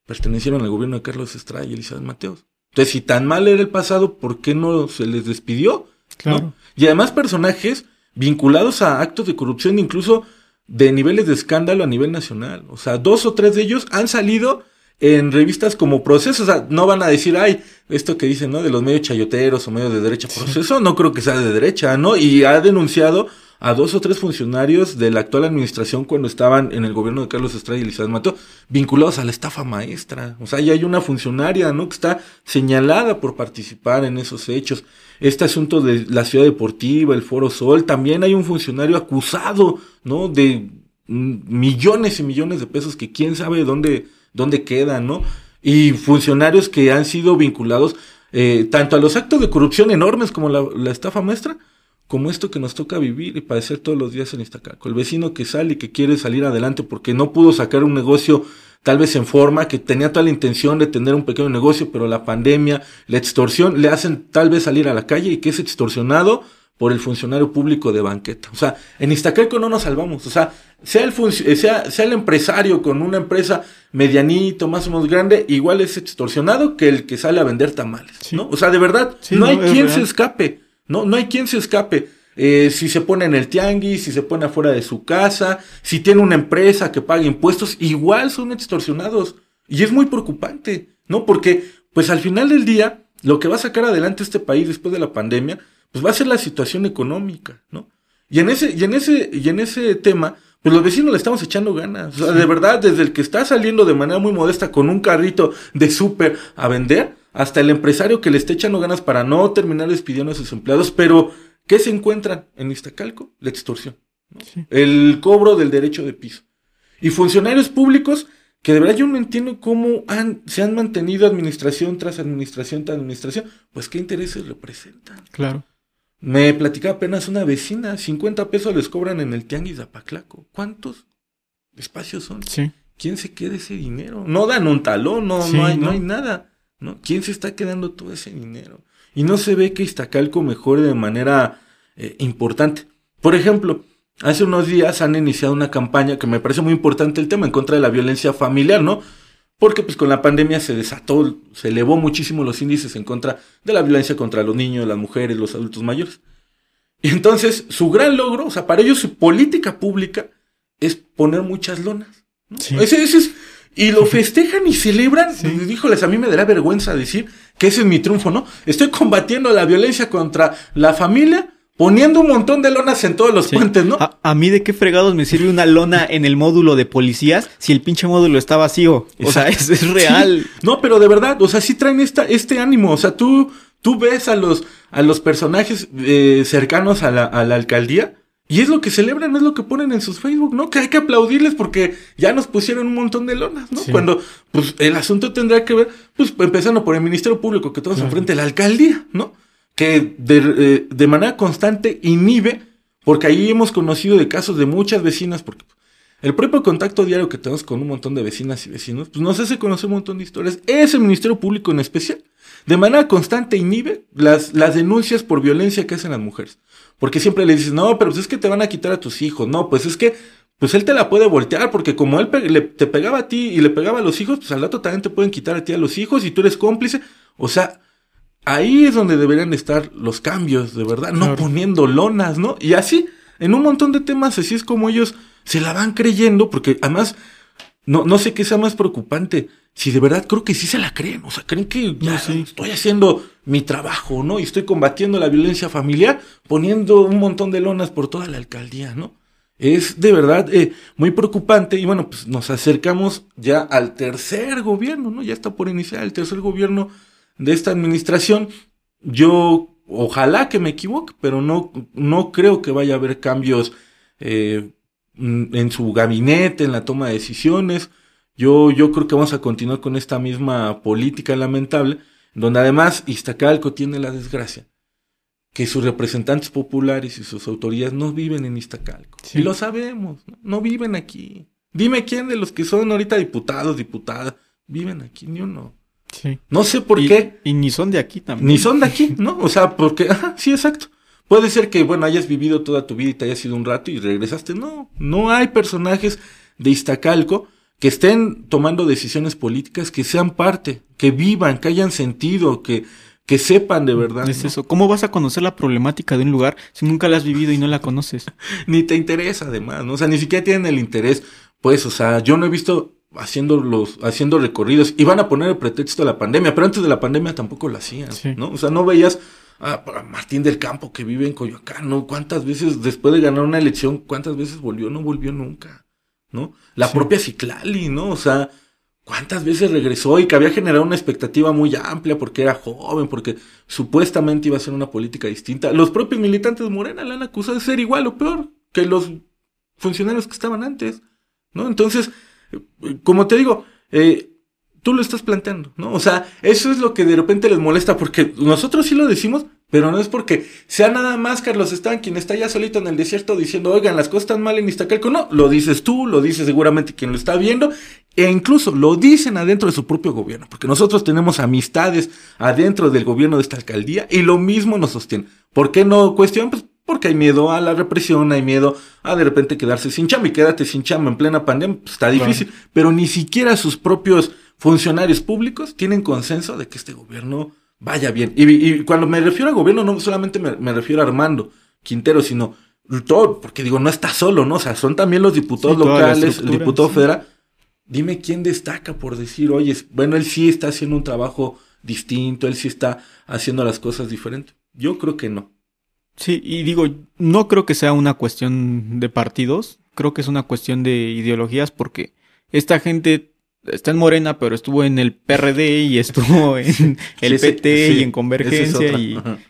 pertenecieron al gobierno de Carlos Estrada y Elizabeth Mateos? Entonces, si tan mal era el pasado, ¿por qué no se les despidió? Claro. ¿no? Y además personajes vinculados a actos de corrupción, incluso de niveles de escándalo a nivel nacional. O sea, dos o tres de ellos han salido en revistas como Proceso, o sea, no van a decir, ay, esto que dicen, ¿no? De los medios chayoteros o medios de derecha, Proceso, no creo que sea de derecha, ¿no? Y ha denunciado a dos o tres funcionarios de la actual administración cuando estaban en el gobierno de Carlos Estrada y Elizabeth Mató, vinculados a la estafa maestra. O sea, ya hay una funcionaria, ¿no? Que está señalada por participar en esos hechos. Este asunto de la ciudad deportiva, el Foro Sol, también hay un funcionario acusado, ¿no? De millones y millones de pesos que quién sabe dónde dónde quedan, ¿no? Y funcionarios que han sido vinculados eh, tanto a los actos de corrupción enormes como la, estafa maestra, como esto que nos toca vivir y padecer todos los días en Iztacaco. El vecino que sale y que quiere salir adelante porque no pudo sacar un negocio tal vez en forma, que tenía toda la intención de tener un pequeño negocio, pero la pandemia, la extorsión, le hacen tal vez salir a la calle y que es extorsionado por el funcionario público de banqueta. O sea, en Iztacalco no nos salvamos. O sea, sea el, sea, sea el empresario con una empresa medianito, más o menos grande, igual es extorsionado que el que sale a vender tamales, sí. ¿no? O sea, de verdad, sí, no, no, hay quien real. se escape, ¿no? No hay quien se escape. Eh, si se pone en el tianguis, si se pone afuera de su casa, si tiene una empresa que paga impuestos, igual son extorsionados. Y es muy preocupante, ¿no? Porque, pues al final del día, lo que va a sacar adelante este país después de la pandemia, pues va a ser la situación económica, ¿no? Y en ese, y en ese, y en ese tema, pues los vecinos le estamos echando ganas. O sea, de verdad, desde el que está saliendo de manera muy modesta con un carrito de súper a vender, hasta el empresario que le está echando ganas para no terminar despidiendo a sus empleados, pero ¿qué se encuentran en Iztacalco? La extorsión. ¿no? Sí. El cobro del derecho de piso. Y funcionarios públicos que de verdad yo no entiendo cómo han, se han mantenido administración tras administración tras administración. Pues qué intereses representan. Claro. Me platicaba apenas una vecina, 50 pesos les cobran en el tianguis de Apaclaco. ¿Cuántos espacios son? Sí. ¿Quién se queda ese dinero? No dan un talón, no, sí, no, hay, no. no hay nada. ¿no? ¿Quién se está quedando todo ese dinero? Y no se ve que Iztacalco mejore de manera eh, importante. Por ejemplo, hace unos días han iniciado una campaña que me parece muy importante el tema en contra de la violencia familiar, ¿no? Porque pues con la pandemia se desató, se elevó muchísimo los índices en contra de la violencia contra los niños, las mujeres, los adultos mayores. Y entonces su gran logro, o sea, para ellos su política pública es poner muchas lonas. ¿no? Sí. Ese, ese es, y lo festejan y celebran. Sí. Díjoles, a mí me dará vergüenza decir que ese es mi triunfo, ¿no? Estoy combatiendo la violencia contra la familia poniendo un montón de lonas en todos los sí. puentes, ¿no? A, a, mí de qué fregados me sirve una lona en el módulo de policías si el pinche módulo está vacío. O sea, es, es real. Sí. No, pero de verdad, o sea, sí traen esta, este ánimo. O sea, tú, tú ves a los, a los personajes eh, cercanos a la, a la alcaldía Y es lo que celebran, es lo que ponen en sus Facebook, ¿no? Que hay que aplaudirles porque ya nos pusieron un montón de lonas, ¿no? Cuando, pues, el asunto tendrá que ver, pues, empezando por el Ministerio Público que todos enfrente, la alcaldía, ¿no? Que de, eh, de manera constante inhibe, porque ahí hemos conocido de casos de muchas vecinas, porque el propio contacto diario que tenemos con un montón de vecinas y vecinos, pues nos hace conocer un montón de historias. Ese Ministerio Público en especial, de manera constante inhibe las, las denuncias por violencia que hacen las mujeres. Porque siempre le dices, no, pero pues es que te van a quitar a tus hijos. No, pues es que, pues él te la puede voltear, porque como él le, te pegaba a ti y le pegaba a los hijos, pues al rato también te pueden quitar a ti a los hijos y tú eres cómplice. O sea, ahí es donde deberían estar los cambios, de verdad, no poniendo lonas, ¿no? Y así, en un montón de temas, así es como ellos se la van creyendo, porque además, no, no sé qué sea más preocupante si de verdad creo que sí se la creen, o sea, creen que ya estoy haciendo mi trabajo, ¿no? Y estoy combatiendo la violencia familiar, poniendo un montón de lonas por toda la alcaldía, ¿no? Es de verdad eh, muy preocupante y bueno, pues nos acercamos ya al tercer gobierno, ¿no? Ya está por iniciar el tercer gobierno de esta administración. Yo ojalá que me equivoque, pero no, no creo que vaya a haber cambios eh, en su gabinete, en la toma de decisiones. Yo, yo creo que vamos a continuar con esta misma política lamentable, donde además Iztacalco tiene la desgracia que sus representantes populares y sus autoridades no viven en Iztacalco. Y lo sabemos, ¿no? viven aquí. Dime quién de los que son ahorita diputados, diputadas, viven aquí, ni uno. Sí. No sé por qué. Y ni son de aquí también. Ni son de aquí, ¿no? O sea, porque, ajá, sí, exacto. Puede ser que, bueno, hayas vivido toda tu vida y te hayas ido un rato y regresaste. No, no hay personajes de Iztacalco que estén tomando decisiones políticas que sean parte, que vivan, que hayan sentido, que, que sepan de verdad. Es eso. ¿Cómo vas a conocer la problemática de un lugar si nunca la has vivido y no la conoces? ni te interesa, además, ¿no? O sea, ni siquiera tienen el interés. Pues, o sea, yo no he visto haciendo los, haciendo recorridos. Iban a poner el pretexto de la pandemia, pero antes de la pandemia tampoco lo hacían, ¿no? O sea, no veías a, Martín del Campo que vive en Coyoacán, ¿no? ¿Cuántas veces, después de ganar una elección, cuántas veces volvió? No volvió nunca. ¿no? La propia Ciclali, ¿no? O sea, ¿cuántas veces regresó y que había generado una expectativa muy amplia porque era joven, porque supuestamente iba a ser una política distinta? Los propios militantes de Morena la han acusado de ser igual o peor que los funcionarios que estaban antes, ¿no? Entonces, como te digo, eh, tú lo estás planteando, ¿no? O sea, eso es lo que de repente les molesta porque nosotros sí lo decimos, pero no es porque sea nada más Carlos Están quien está ya solito en el desierto diciendo, oigan, las cosas están mal en Iztacalco. No, lo dices tú, lo dice seguramente quien lo está viendo, e incluso lo dicen adentro de su propio gobierno, porque nosotros tenemos amistades adentro del gobierno de esta alcaldía y lo mismo nos sostiene. ¿Por qué no cuestión? Pues porque hay miedo a la represión, hay miedo a de repente quedarse sin chamba y quédate sin chamba en plena pandemia, pues está difícil, pero ni siquiera sus propios funcionarios públicos tienen consenso de que este gobierno vaya bien. Y, cuando me refiero a gobierno, no solamente me, refiero a Armando Quintero, sino todo, porque digo, no está solo, ¿no? O sea, son también los diputados locales, el diputado federal. Dime quién destaca por decir, oye, bueno, él sí está haciendo un trabajo distinto, él sí está haciendo las cosas diferentes. Yo creo que no. Sí, y digo, no creo que sea una cuestión de partidos, creo que es una cuestión de ideologías porque esta gente está en Morena, pero estuvo en el PRD y estuvo en el PT y en Convergencia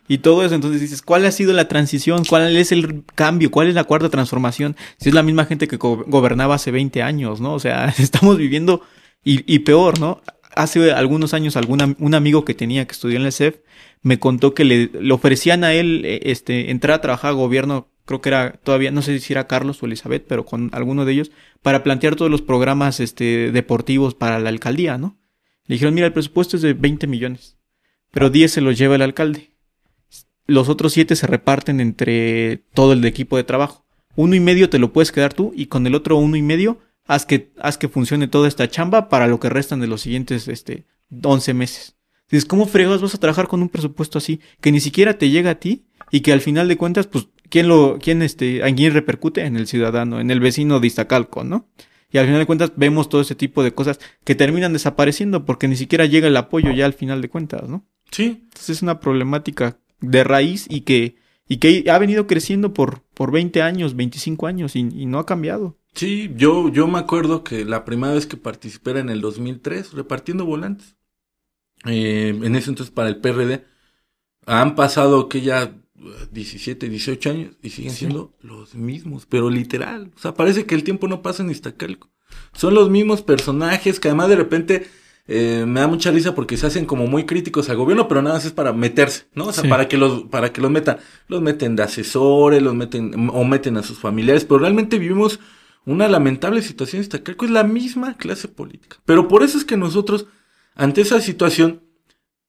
y, todo eso. Entonces dices, ¿cuál ha sido la transición? ¿Cuál es el cambio? ¿Cuál es la cuarta transformación? Si es la misma gente que gobernaba hace 20 años, ¿no? O sea, estamos viviendo y, peor, ¿no? Hace algunos años algún un amigo que tenía que estudió en la CEF me contó que le, le ofrecían a él eh, este, entrar a trabajar a gobierno creo que era todavía, no sé si era Carlos o Elizabeth, pero con alguno de ellos, para plantear todos los programas este, deportivos para la alcaldía, ¿no? Le dijeron, mira, el presupuesto es de 20 millones, pero 10 se los lleva el alcalde. Los otros 7 se reparten entre todo el equipo de trabajo. Uno y medio te lo puedes quedar tú y con el otro uno y medio haz que, haz que funcione toda esta chamba para lo que restan de los siguientes este, 11 meses. Dices, ¿cómo fregas vas a trabajar con un presupuesto así? Que ni siquiera te llega a ti y que al final de cuentas, pues ¿quién lo, quién este, a quién repercute? En el ciudadano, en el vecino de Iztacalco, ¿no? Y al final de cuentas vemos todo ese tipo de cosas que terminan desapareciendo porque ni siquiera llega el apoyo ya al final de cuentas, ¿no? Sí. Entonces es una problemática de raíz y que, y que ha venido creciendo por, por 20 años, 25 años y, y no ha cambiado. Sí, yo, yo me acuerdo que la primera vez que participé era en el 2003 repartiendo volantes. Eh, en ese entonces para el PRD. Han pasado que ya 17, 18 años y siguen siendo los mismos, pero literal. O sea, parece que el tiempo no pasa en Iztacalco. Son los mismos personajes que además de repente eh, me da mucha risa porque se hacen como muy críticos al gobierno, pero nada más es para meterse, ¿no? O sea, para que los, para que los metan. Los meten de asesores, los meten, o meten a sus familiares, pero realmente vivimos una lamentable situación en Iztacalco. Es la misma clase política. Pero por eso es que nosotros, ante esa situación,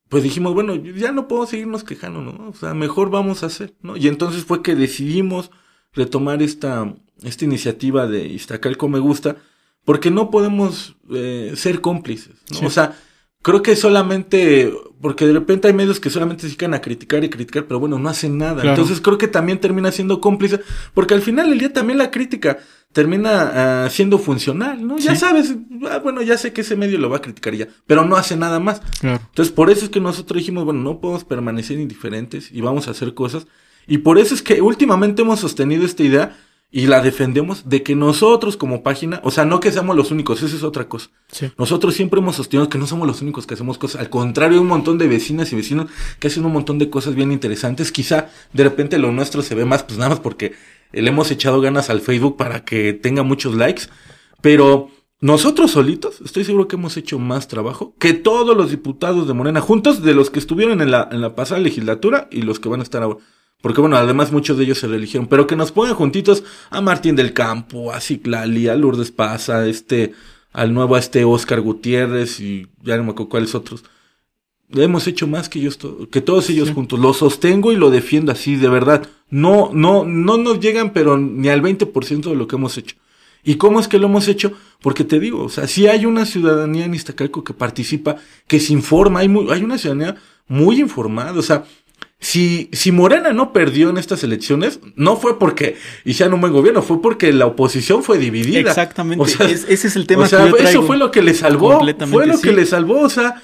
pues dijimos, bueno, ya no podemos seguirnos quejando, ¿no? O sea, mejor vamos a hacer, ¿no? Y entonces fue que decidimos retomar esta, esta iniciativa de Iztacalco Me Gusta, porque no podemos eh, ser cómplices, ¿no? O sea, creo que solamente, porque de repente hay medios que solamente se dedican a criticar y criticar, pero bueno, no hacen nada. Entonces creo que también termina siendo cómplice, porque al final del día también la crítica termina uh, siendo funcional, ¿no? Ya sabes, ah, bueno, ya sé que ese medio lo va a criticar ya, pero no hace nada más. Claro. Entonces, por eso es que nosotros dijimos, bueno, no podemos permanecer indiferentes y vamos a hacer cosas. Y por eso es que últimamente hemos sostenido esta idea y la defendemos de que nosotros como página, o sea, no que seamos los únicos, eso es otra cosa. Sí. Nosotros siempre hemos sostenido que no somos los únicos que hacemos cosas. Al contrario, hay un montón de vecinas y vecinos que hacen un montón de cosas bien interesantes. Quizá de repente lo nuestro se ve más, pues nada más porque le hemos echado ganas al Facebook para que tenga muchos likes, pero nosotros solitos, estoy seguro que hemos hecho más trabajo que todos los diputados de Morena juntos, de los que estuvieron en la, en la pasada legislatura y los que van a estar ahora. Porque bueno, además muchos de ellos se reeligieron, pero que nos pongan juntitos a Martín del Campo, a Ciclali, a Lourdes Pasa, este, al nuevo a este Oscar Gutiérrez y ya no me acuerdo cuáles otros. Hemos hecho más que ellos, que todos ellos juntos. Lo sostengo y lo defiendo así, de verdad. No, no, no nos llegan, pero ni al 20% de lo que hemos hecho. ¿Y cómo es que lo hemos hecho? Porque te digo, o sea, si hay una ciudadanía en Iztacalco que participa, que se informa, hay, muy, hay una ciudadanía muy informada, o sea, si, si Morena no perdió en estas elecciones, no fue porque hicieron un buen gobierno, fue porque la oposición fue dividida. Exactamente, o sea, ese es el tema. O sea, eso fue lo que le salvó. Fue lo que le salvó, o sea,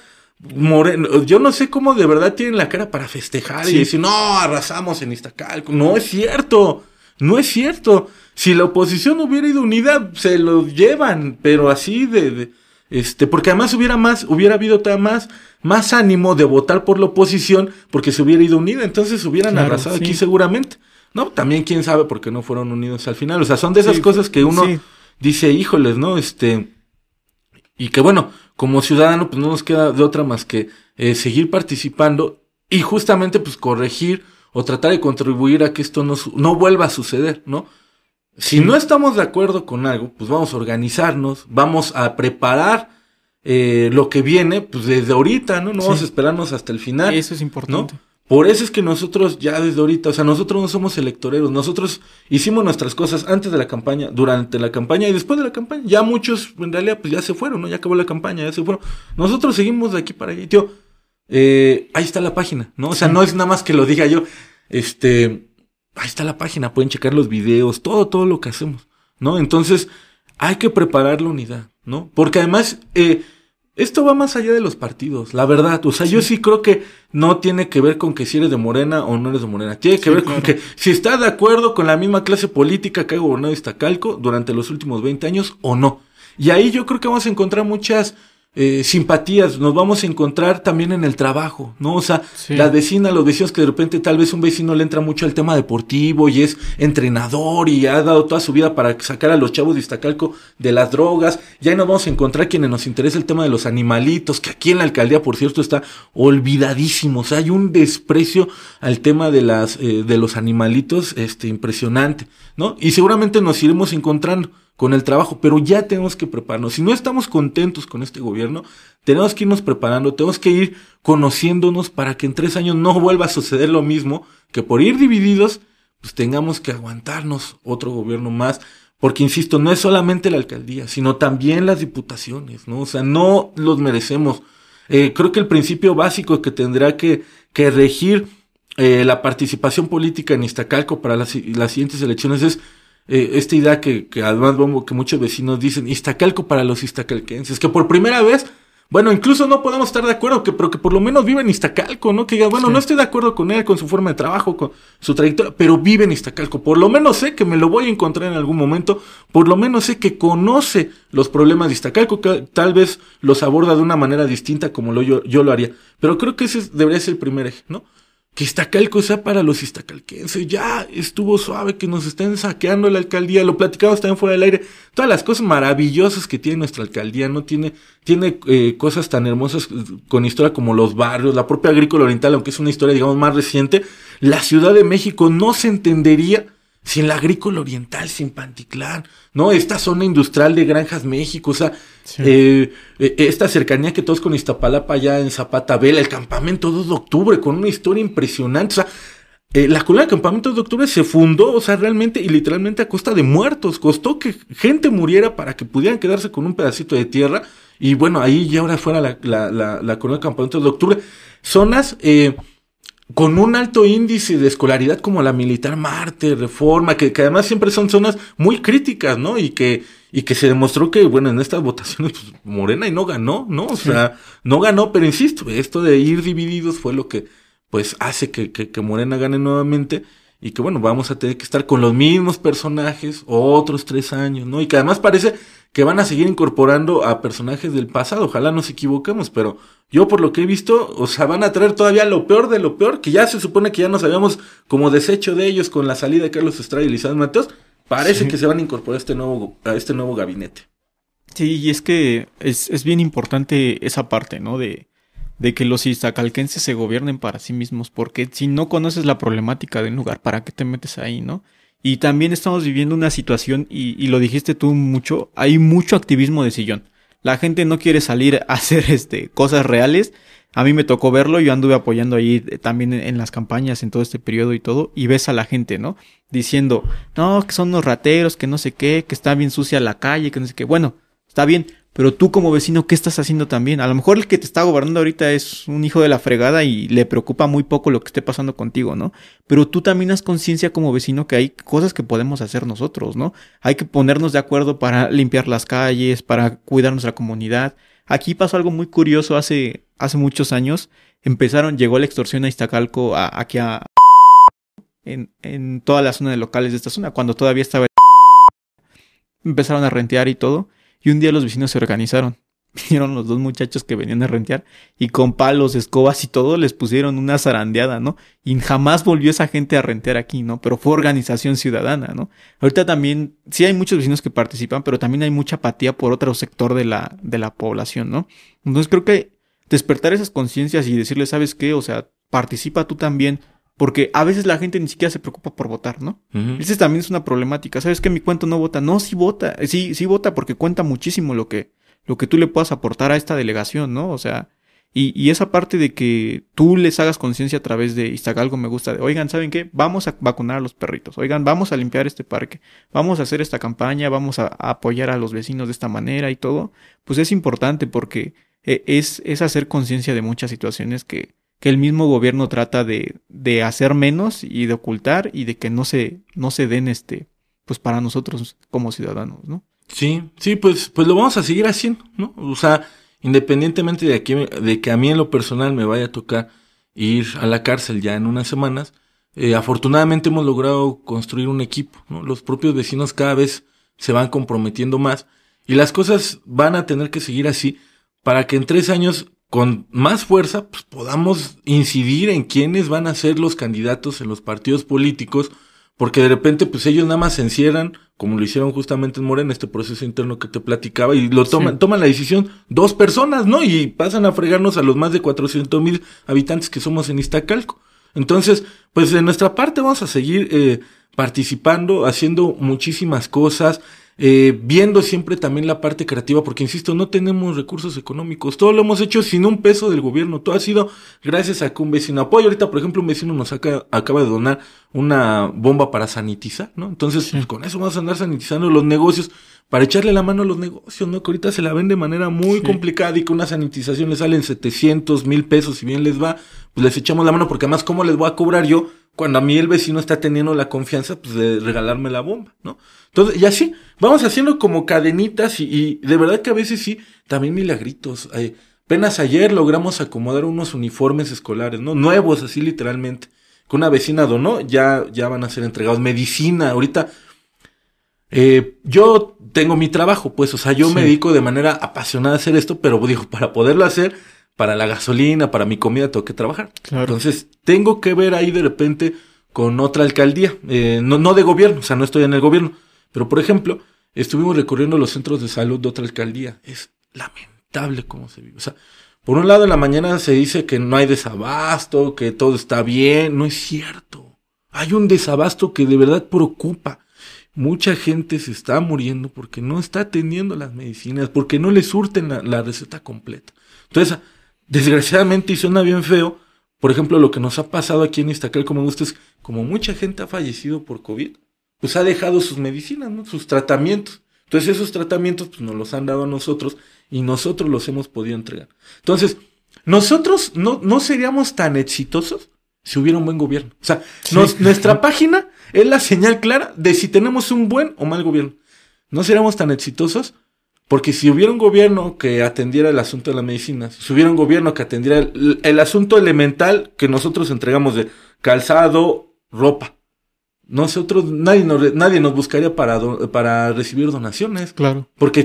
Moreno, yo no sé cómo de verdad tienen la cara para festejar y decir, no, arrasamos en Iztacalco. No es cierto, no es cierto. Si la oposición hubiera ido unida, se lo llevan, pero así de, este, porque además hubiera más, hubiera habido más, más ánimo de votar por la oposición porque se hubiera ido unida, entonces hubieran arrasado aquí seguramente. No, también quién sabe por qué no fueron unidos al final. O sea, son de esas cosas que uno dice, híjoles, ¿no? Este, y que bueno, como ciudadano, pues no nos queda de otra más que eh, seguir participando y justamente pues corregir o tratar de contribuir a que esto no, no vuelva a suceder, ¿no? Si no estamos de acuerdo con algo, pues vamos a organizarnos, vamos a preparar eh, lo que viene, pues desde ahorita, ¿no? No vamos a esperarnos hasta el final. Eso es importante. ¿no? Por eso es que nosotros ya desde ahorita, o sea, nosotros no somos electoreros, nosotros hicimos nuestras cosas antes de la campaña, durante la campaña y después de la campaña. Ya muchos, en realidad, pues ya se fueron, ¿no? Ya acabó la campaña, ya se fueron. Nosotros seguimos de aquí para allá. Tío, eh, ahí está la página, ¿no? O sea, no es nada más que lo diga yo. Este, ahí está la página, pueden checar los videos, todo, todo lo que hacemos, ¿no? Entonces, hay que preparar la unidad, ¿no? Porque además, eh, esto va más allá de los partidos, la verdad. O sea, yo sí creo que no tiene que ver con que si eres de Morena o no eres de Morena. Tiene que ver con que si está de acuerdo con la misma clase política que ha gobernado Iztacalco durante los últimos 20 años o no. Y ahí yo creo que vamos a encontrar muchas eh, simpatías, nos vamos a encontrar también en el trabajo, ¿no? O sea, la vecina, los vecinos que de repente tal vez un vecino le entra mucho al tema deportivo y es entrenador y ha dado toda su vida para sacar a los chavos de Iztacalco de las drogas. Y ahí nos vamos a encontrar quienes nos interesa el tema de los animalitos, que aquí en la alcaldía, por cierto, está olvidadísimo. O sea, hay un desprecio al tema de las, eh, de los animalitos, este, impresionante, ¿no? Y seguramente nos iremos encontrando con el trabajo, pero ya tenemos que prepararnos. Si no estamos contentos con este gobierno, tenemos que irnos preparando, tenemos que ir conociéndonos para que en tres años no vuelva a suceder lo mismo, que por ir divididos, pues tengamos que aguantarnos otro gobierno más. Porque, insisto, no es solamente la alcaldía, sino también las diputaciones, ¿no? O sea, no los merecemos. Eh, creo que el principio básico que tendrá que, que regir eh, la participación política en Iztacalco para las, las siguientes elecciones es eh, esta idea que, que además que muchos vecinos dicen, Iztacalco para los iztacalquenses, que por primera vez, bueno, incluso no podemos estar de acuerdo, que, pero que por lo menos vive en Iztacalco, ¿no? Que diga, bueno, no estoy de acuerdo con él, con su forma de trabajo, con su trayectoria, pero vive en Iztacalco. Por lo menos sé que me lo voy a encontrar en algún momento, por lo menos sé que conoce los problemas de Iztacalco, que tal vez los aborda de una manera distinta como lo, yo, yo lo haría. Pero creo que ese debería ser el primer eje, ¿no? Que Iztacalco sea para los iztacalquenses. Ya estuvo suave que nos estén saqueando la alcaldía. Lo platicamos también fuera del aire. Todas las cosas maravillosas que tiene nuestra alcaldía, ¿no? Tiene, tiene eh, cosas tan hermosas con historia como los barrios, la propia agrícola oriental, aunque es una historia, digamos, más reciente. La Ciudad de México no se entendería sin la agrícola oriental, sin Panticlán, ¿no? Esta zona industrial de Granjas México, o sea, eh, eh, esta cercanía que todos con Iztapalapa allá en Zapata Vela, el campamento 2 de octubre, con una historia impresionante, o sea, eh, la colonia de campamento de octubre se fundó, o sea, realmente y literalmente a costa de muertos, costó que gente muriera para que pudieran quedarse con un pedacito de tierra, y bueno, ahí ya ahora fuera la, la, la, la colonia de campamento de octubre, zonas, eh, con un alto índice de escolaridad como la militar Marte, Reforma, que, que, además siempre son zonas muy críticas, ¿no? Y que, y que se demostró que, bueno, en estas votaciones, pues, Morena y no ganó, ¿no? O sea, no ganó, pero insisto, esto de ir divididos fue lo que, pues, hace que, que, que Morena gane nuevamente y que, bueno, vamos a tener que estar con los mismos personajes otros tres años, ¿no? Y que además parece que van a seguir incorporando a personajes del pasado. Ojalá nos equivoquemos, pero yo por lo que he visto, o sea, van a traer todavía lo peor de lo peor, que ya se supone que ya nos habíamos como deshecho de ellos con la salida de Carlos Estrada y Lizardo Mateos. Parece sí. que se van a incorporar a este nuevo, a este nuevo gabinete. Sí, y es que es, es bien importante esa parte, ¿no? De, de que los iztacalquenses se gobiernen para sí mismos, porque si no conoces la problemática del lugar, ¿para qué te metes ahí, no? Y también estamos viviendo una situación, y, y, lo dijiste tú mucho, hay mucho activismo de sillón. La gente no quiere salir a hacer este, cosas reales. A mí me tocó verlo, yo anduve apoyando ahí también en, las campañas en todo este periodo y todo, y ves a la gente, ¿no? Diciendo, no, que son unos rateros, que no sé qué, que está bien sucia la calle, que no sé qué. Bueno, está bien, pero tú como vecino, ¿qué estás haciendo también? A lo mejor el que te está gobernando ahorita es un hijo de la fregada y le preocupa muy poco lo que esté pasando contigo, ¿no? Pero tú también has conciencia como vecino que hay cosas que podemos hacer nosotros, ¿no? Hay que ponernos de acuerdo para limpiar las calles, para cuidar nuestra comunidad. Aquí pasó algo muy curioso hace, hace muchos años. Empezaron, llegó la extorsión a Iztacalco, a, aquí a... En, en toda la zona de locales de esta zona, cuando todavía estaba... Empezaron a rentear y todo. Y un día los vecinos se organizaron. Vinieron los dos muchachos que venían a rentear y con palos, escobas y todo les pusieron una zarandeada, ¿no? Y jamás volvió esa gente a rentear aquí, ¿no? Pero fue organización ciudadana, ¿no? Ahorita también, sí hay muchos vecinos que participan, pero también hay mucha apatía por otro sector de la, de la población, ¿no? Entonces creo que despertar esas conciencias y decirles, ¿sabes qué? O sea, participa tú también, porque a veces la gente ni siquiera se preocupa por votar, ¿no? Uh -huh. Esa también es una problemática. ¿Sabes que mi cuento no vota? No, sí vota. Sí, sí vota porque cuenta muchísimo lo que, lo que tú le puedas aportar a esta delegación, ¿no? O sea, y, y esa parte de que tú les hagas conciencia a través de Instagalgo me gusta. De, Oigan, ¿saben qué? Vamos a vacunar a los perritos. Oigan, vamos a limpiar este parque. Vamos a hacer esta campaña. Vamos a, a apoyar a los vecinos de esta manera y todo. Pues es importante porque es, es hacer conciencia de muchas situaciones que, que el mismo gobierno trata de, de hacer menos y de ocultar y de que no se, no se den este, pues para nosotros como ciudadanos, ¿no? Sí, sí, pues, pues lo vamos a seguir haciendo, ¿no? O sea, independientemente de que, de que a mí en lo personal me vaya a tocar ir a la cárcel ya en unas semanas, eh, afortunadamente hemos logrado construir un equipo, ¿no? Los propios vecinos cada vez se van comprometiendo más y las cosas van a tener que seguir así para que en tres años con más fuerza pues, podamos incidir en quiénes van a ser los candidatos en los partidos políticos, porque de repente pues ellos nada más se encierran, como lo hicieron justamente en Morena, este proceso interno que te platicaba, y lo toman, sí. toman la decisión dos personas, ¿no? Y pasan a fregarnos a los más de 400 mil habitantes que somos en Iztacalco. Entonces, pues de nuestra parte vamos a seguir eh, participando, haciendo muchísimas cosas, eh, viendo siempre también la parte creativa, porque insisto, no tenemos recursos económicos, todo lo hemos hecho sin un peso del gobierno, todo ha sido gracias a que un vecino apoya. Ahorita, por ejemplo, un vecino nos acaba, acaba de donar una bomba para sanitizar, ¿no? Entonces, sí. pues con eso vamos a andar sanitizando los negocios para echarle la mano a los negocios, ¿no? Que ahorita se la ven de manera muy sí. complicada y que una sanitización les salen 700 mil pesos, si bien les va, pues les echamos la mano, porque además, ¿cómo les voy a cobrar yo cuando a mí el vecino está teniendo la confianza, pues, de regalarme la bomba, ¿no? Entonces, y así, vamos haciendo como cadenitas y, y de verdad que a veces sí, también milagritos. Eh, apenas ayer logramos acomodar unos uniformes escolares, ¿no? Nuevos, así literalmente. Que una vecina donó, ya, ya van a ser entregados. Medicina, ahorita. Eh, yo tengo mi trabajo, pues, o sea, yo sí. me dedico de manera apasionada a hacer esto, pero digo, para poderlo hacer, para la gasolina, para mi comida, tengo que trabajar. Claro. Entonces, tengo que ver ahí de repente con otra alcaldía, eh, no, no de gobierno, o sea, no estoy en el gobierno, pero por ejemplo, estuvimos recorriendo los centros de salud de otra alcaldía. Es lamentable cómo se vive. O sea, por un lado en la mañana se dice que no hay desabasto, que todo está bien, no es cierto. Hay un desabasto que de verdad preocupa. Mucha gente se está muriendo porque no está teniendo las medicinas, porque no le surten la, la receta completa. Entonces, desgraciadamente, y suena bien feo, por ejemplo, lo que nos ha pasado aquí en Iztacal, como me gusta, es como mucha gente ha fallecido por COVID, pues ha dejado sus medicinas, ¿no? sus tratamientos. Entonces, esos tratamientos pues, nos los han dado a nosotros y nosotros los hemos podido entregar. Entonces, nosotros no, no seríamos tan exitosos si hubiera un buen gobierno. O sea, Sí. nos- nuestra página es la señal clara de si tenemos un buen o mal gobierno. No seríamos tan exitosos porque si hubiera un gobierno que atendiera el asunto de la medicina, si hubiera un gobierno que atendiera el, el asunto elemental que nosotros entregamos de calzado, ropa, nosotros, nadie nos, nadie nos buscaría para, do- para recibir donaciones. Claro. Porque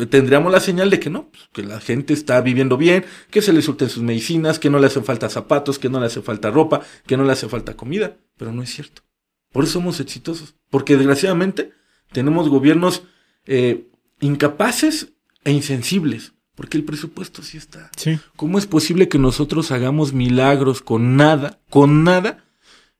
eh, tendríamos la señal de que no, pues, que la gente está viviendo bien, que se le surten sus medicinas, que no le hacen falta zapatos, que no le hace falta ropa, que no le hace falta comida. Pero no es cierto. Por eso somos exitosos. Porque desgraciadamente tenemos gobiernos eh, incapaces e insensibles. Porque el presupuesto sí está. Sí. ¿Cómo es posible que nosotros hagamos milagros con nada, con nada?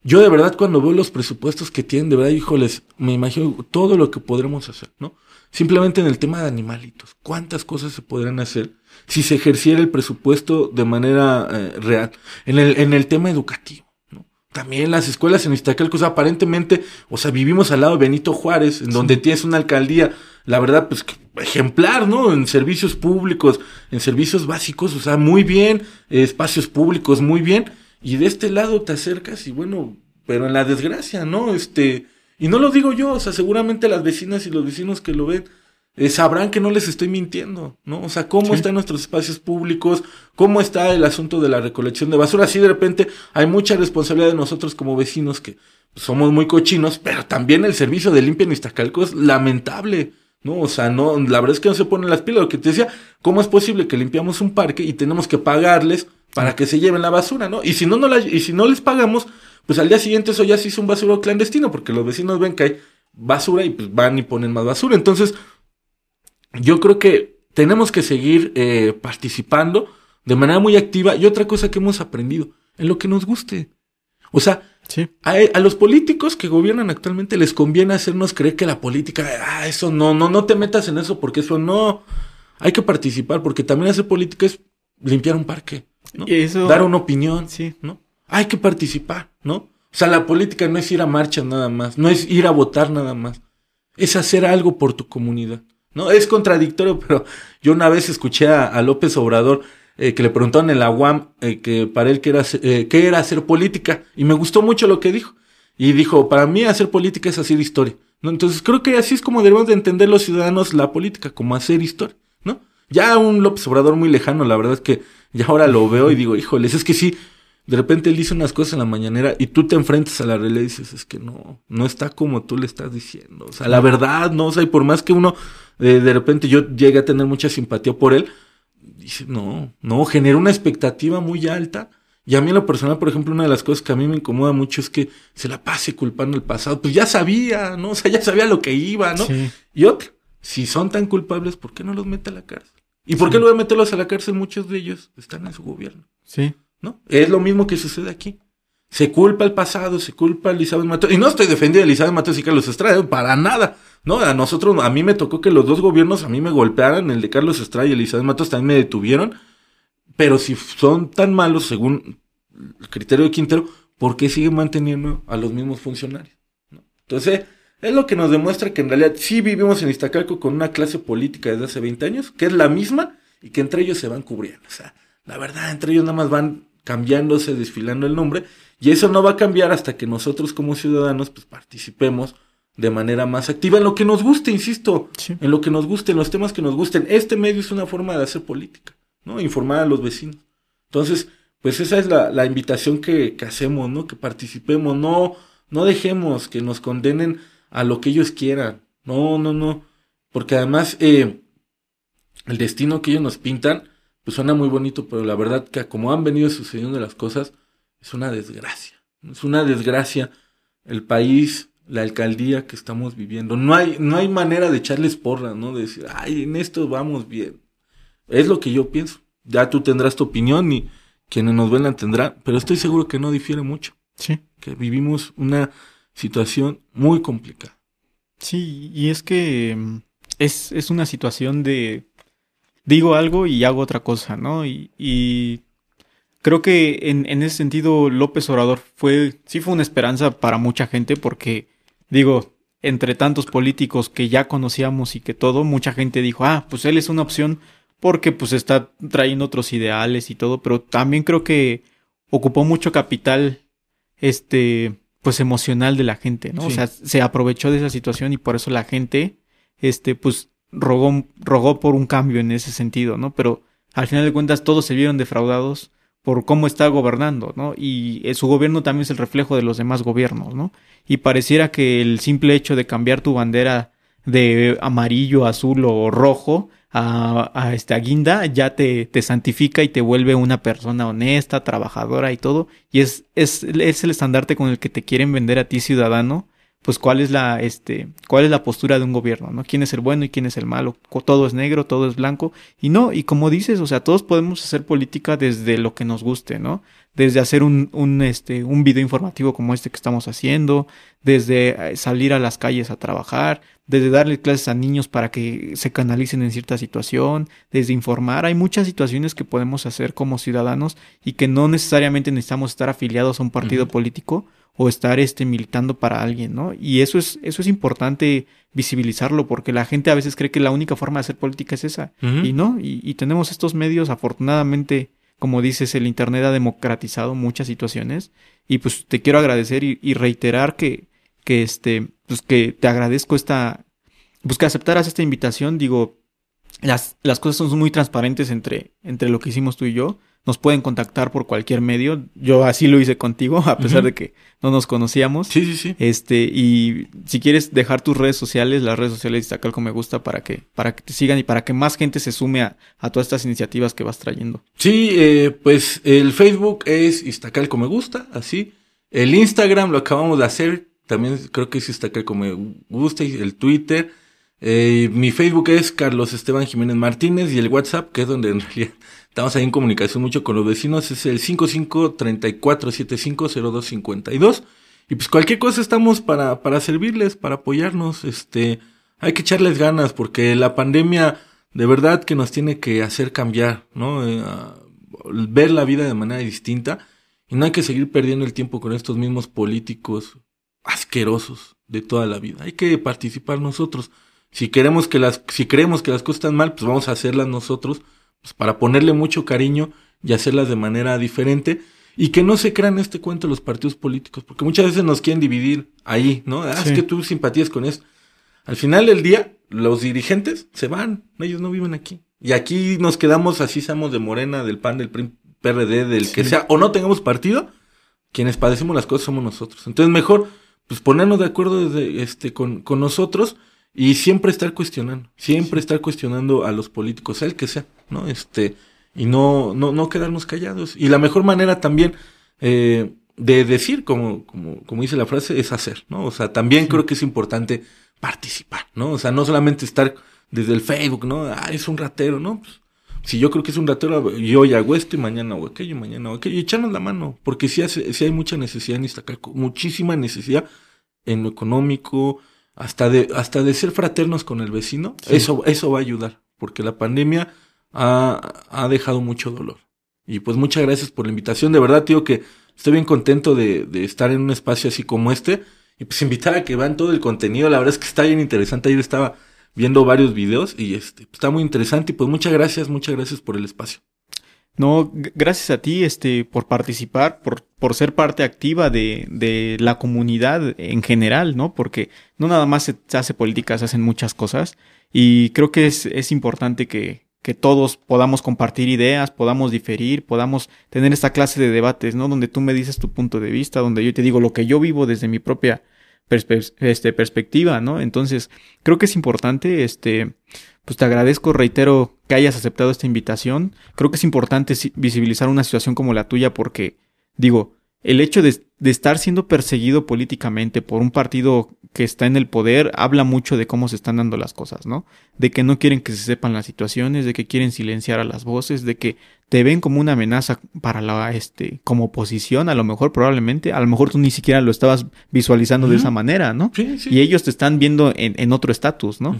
Yo de verdad cuando veo los presupuestos que tienen, de verdad, híjoles, me imagino todo lo que podremos hacer, ¿no? Simplemente en el tema de animalitos, ¿cuántas cosas se podrían hacer si se ejerciera el presupuesto de manera eh, real? En el, en el tema educativo, ¿no? También las escuelas en Iztacalco, o sea, aparentemente, o sea, vivimos al lado de Benito Juárez, en donde tienes una alcaldía, la verdad, pues que- ejemplar, ¿no? En servicios públicos, en servicios básicos, o sea, muy bien, espacios públicos, muy bien, y de este lado te acercas y bueno, pero en la desgracia, ¿no? Este, y no lo digo yo, o sea, seguramente las vecinas y los vecinos que lo ven eh, sabrán que no les estoy mintiendo, ¿no? O sea, cómo Sí. están nuestros espacios públicos, cómo está el asunto de la recolección de basura. Así de repente hay mucha responsabilidad de nosotros como vecinos que somos muy cochinos, pero también el servicio de limpia en Iztacalco es lamentable, ¿no? O sea, no, la verdad es que no se ponen las pilas. Lo que te decía, ¿cómo es posible que limpiamos un parque y tenemos que pagarles para que se lleven la basura, ¿no? Y si no, no y si no les pagamos, pues al día siguiente eso ya se hizo un basurero clandestino, porque los vecinos ven que hay basura y pues van y ponen más basura. Entonces, yo creo que tenemos que seguir eh, participando de manera muy activa. Y otra cosa que hemos aprendido, en lo que nos guste. O sea, Sí. a, a los políticos que gobiernan actualmente les conviene hacernos creer que la política, ah, eso no, no, no te metas en eso porque eso no. Hay que participar porque también hacer política es limpiar un parque, ¿no? Y eso- dar una opinión, Sí. ¿no? Hay que participar, ¿no? O sea, la política no es ir a marcha nada más, no es ir a votar nada más, es hacer algo por tu comunidad, ¿no? Es contradictorio, pero yo una vez escuché a, a López Obrador eh, que le preguntaron en la UAM eh, que para él qué era, eh, qué era hacer política y me gustó mucho lo que dijo. Y dijo, para mí hacer política es hacer historia, ¿no? Entonces creo que así es como debemos de entender los ciudadanos la política, como hacer historia, ¿no? Ya un López Obrador muy lejano, la verdad es que ya ahora lo veo y digo, híjoles, es que sí, de repente él dice unas cosas en la mañanera y tú te enfrentas a la realidad y dices, es que no, no está como tú le estás diciendo. O sea, la verdad, no, o sea, y por más que uno eh, de repente yo llegue a tener mucha simpatía por él, dice, no, no, genera una expectativa muy alta. Y a mí en lo personal, por ejemplo, una de las cosas que a mí me incomoda mucho es que se la pase culpando el pasado. Pues ya sabía, ¿no? O sea, ya sabía lo que iba, ¿no? Sí. Y otra, si son tan culpables, ¿por qué no los mete a la cárcel? ¿Y por qué lugar de meterlos a la cárcel muchos de ellos están en su gobierno? Sí. ¿No? Es lo mismo que sucede aquí. Se culpa el pasado, se culpa a Elizabeth Matos. Y no estoy defendiendo a Elizabeth Matos y Carlos Estrada, para nada. No, a nosotros, a mí me tocó que los dos gobiernos a mí me golpearan, el de Carlos Estrada y Elizabeth Matos también me detuvieron. Pero si son tan malos, según el criterio de Quintero, ¿por qué siguen manteniendo a los mismos funcionarios? ¿No? Entonces, es lo que nos demuestra que en realidad sí vivimos en Iztacalco con una clase política desde hace 20 años, que es la misma y que entre ellos se van cubriendo. O sea, la verdad, entre ellos nada más van cambiándose, desfilando el nombre, y eso no va a cambiar hasta que nosotros como ciudadanos pues participemos de manera más activa en lo que nos guste, insisto, Sí. en lo que nos guste, en los temas que nos gusten. Este medio es una forma de hacer política, ¿no? Informar a los vecinos. Entonces, pues esa es la, la invitación que, que hacemos, ¿no? Que participemos, no, no dejemos que nos condenen a lo que ellos quieran. No, no, no. Porque además, eh, el destino que ellos nos pintan, pues suena muy bonito, pero la verdad que como han venido sucediendo las cosas, es una desgracia. Es una desgracia el país, la alcaldía que estamos viviendo. No hay, no hay manera de echarles porra, ¿no? De decir, ay, en esto vamos bien. Es lo que yo pienso. Ya tú tendrás tu opinión y quienes nos ven la tendrán, pero estoy seguro que no difiere mucho. Sí. Que vivimos una situación muy complicada. Sí, y es que mm, es, es una situación de digo algo y hago otra cosa, ¿no? Y, y creo que en, en, ese sentido López Obrador fue, sí fue una esperanza para mucha gente porque, digo, entre tantos políticos que ya conocíamos y que todo, mucha gente dijo, ah, pues él es una opción porque pues está trayendo otros ideales y todo, pero también creo que ocupó mucho capital, este, pues emocional de la gente, ¿no? Sí. O sea, se aprovechó de esa situación y por eso la gente, este, pues rogó, rogó por un cambio en ese sentido, ¿no? Pero al final de cuentas todos se vieron defraudados por cómo está gobernando, ¿no? Y eh, su gobierno también es el reflejo de los demás gobiernos, ¿no? Y pareciera que el simple hecho de cambiar tu bandera de amarillo, azul o rojo a, a esta guinda ya te, te santifica y te vuelve una persona honesta, trabajadora y todo. Y es, es, es el estandarte con el que te quieren vender a ti ciudadano pues cuál es la este cuál es la postura de un gobierno, ¿no? ¿Quién es el bueno y quién es el malo? Todo es negro, todo es blanco y no, y como dices, o sea, todos podemos hacer política desde lo que nos guste, ¿no? Desde hacer un un este un video informativo como este que estamos haciendo, desde eh, salir a las calles a trabajar, desde darle clases a niños para que se canalicen en cierta situación, desde informar, hay muchas situaciones que podemos hacer como ciudadanos y que no necesariamente necesitamos estar afiliados a un partido uh -huh. político o estar este militando para alguien, ¿no? Y eso es eso es importante visibilizarlo porque la gente a veces cree que la única forma de hacer política es esa uh -huh. y no y, y, tenemos estos medios afortunadamente como dices el internet ha democratizado muchas situaciones y pues te quiero agradecer y, y reiterar que que este pues que te agradezco esta pues que aceptaras esta invitación digo las las cosas son muy transparentes entre entre lo que hicimos tú y yo nos pueden contactar por cualquier medio. Yo así lo hice contigo, a pesar uh -huh. de que no nos conocíamos. Sí, sí, sí. Este, y si quieres dejar tus redes sociales, las redes sociales de Iztacalco me gusta para que, para que te sigan y para que más gente se sume a, a todas estas iniciativas que vas trayendo. Sí, eh, pues el Facebook es Iztacalco me gusta, así. El Instagram lo acabamos de hacer, también creo que es Iztacalco me gusta, y el Twitter. Eh, mi Facebook es Carlos Esteban Jiménez Martínez y el WhatsApp, que es donde en realidad Estamos ahí en comunicación mucho con los vecinos. Es el 5534750252. Y pues cualquier cosa estamos para, para servirles, para apoyarnos. Este, hay que echarles ganas porque la pandemia de verdad que nos tiene que hacer cambiar, ¿no? Eh, ver la vida de manera distinta. Y no hay que seguir perdiendo el tiempo con estos mismos políticos asquerosos de toda la vida. Hay que participar nosotros. Si queremos que las, si creemos que las cosas están mal, pues vamos a hacerlas nosotros pues para ponerle mucho cariño y hacerlas de manera diferente y que no se crean este cuento los partidos políticos, porque muchas veces nos quieren dividir ahí, ¿no? Ah, sí. es que tú simpatías con eso. Al final del día, los dirigentes se van, ellos no viven aquí. Y aquí nos quedamos, así seamos de Morena, del PAN, del PRD, del sí. que sea, o no tengamos partido, quienes padecemos las cosas somos nosotros. Entonces mejor, pues ponernos de acuerdo desde, este, con, con nosotros y siempre estar cuestionando, siempre sí. estar cuestionando a los políticos, sea el que sea, ¿no? Este, y no, no, no quedarnos callados. Y la mejor manera también eh, de decir, como, como, como dice la frase, es hacer, ¿no? O sea, también sí. creo que es importante participar, ¿no? O sea, no solamente estar desde el Facebook, ¿no? Ah, es un ratero, ¿no? Pues, si yo creo que es un ratero, yo hoy hago esto y mañana hago aquello, y mañana hago aquello, y echarnos la mano, porque sí, hace, sí hay mucha necesidad en Iztacalco, muchísima necesidad en lo económico, hasta de, hasta de ser fraternos con el vecino, sí. eso, eso va a ayudar, porque la pandemia ha, ha dejado mucho dolor. Y pues muchas gracias por la invitación, de verdad, tío, que estoy bien contento de, de estar en un espacio así como este, y pues invitar a que vean todo el contenido, la verdad es que está bien interesante, ayer estaba viendo varios videos y este, está muy interesante, y pues muchas gracias, muchas gracias por el espacio. No, gracias a ti, este, por participar, por, por ser parte activa de, de la comunidad en general, ¿no? Porque no nada más se, se hace política, se hacen muchas cosas. Y creo que es, es importante que, que todos podamos compartir ideas, podamos diferir, podamos tener esta clase de debates, ¿no? Donde tú me dices tu punto de vista, donde yo te digo lo que yo vivo desde mi propia este, perspectiva, ¿no? Entonces, creo que es importante, este, pues te agradezco, reitero, que hayas aceptado esta invitación. Creo que es importante visibilizar una situación como la tuya porque, digo, el hecho de, estar siendo perseguido políticamente por un partido que está en el poder habla mucho de cómo se están dando las cosas, ¿no? De que no quieren que se sepan las situaciones, de que quieren silenciar a las voces, de que te ven como una amenaza para la, este, como oposición, a lo mejor probablemente, a lo mejor tú ni siquiera lo estabas visualizando de esa manera, ¿no? Sí, sí. Y ellos te están viendo en, en otro estatus, ¿no?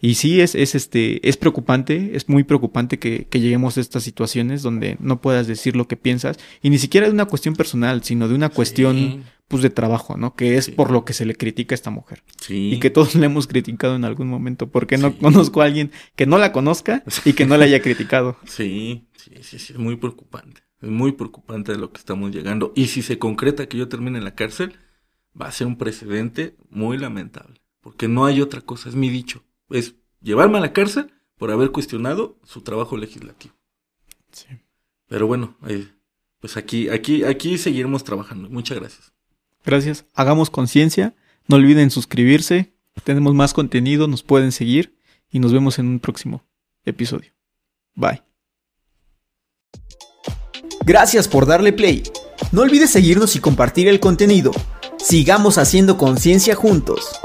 Y sí, es, es, este, es preocupante, es muy preocupante que, que, lleguemos a estas situaciones donde no puedas decir lo que piensas, y ni siquiera de una cuestión personal, sino de una cuestión pues de trabajo, ¿no? Que es por lo que se le critica a esta mujer. Sí. Y que todos le hemos criticado en algún momento, porque no conozco a alguien que no la conozca y que no la haya criticado. Sí, sí, sí, sí, es muy preocupante. Es muy preocupante de lo que estamos llegando. Y si se concreta que yo termine en la cárcel, va a ser un precedente muy lamentable. Porque no hay otra cosa, es mi dicho es llevarme a la cárcel por haber cuestionado su trabajo legislativo. Sí. Pero bueno, eh, pues aquí, aquí, aquí seguiremos trabajando. Muchas gracias. Gracias. Hagamos conciencia. No olviden suscribirse. Tenemos más contenido, nos pueden seguir y nos vemos en un próximo episodio. Bye. Gracias por darle play. No olvides seguirnos y compartir el contenido. Sigamos haciendo conciencia juntos.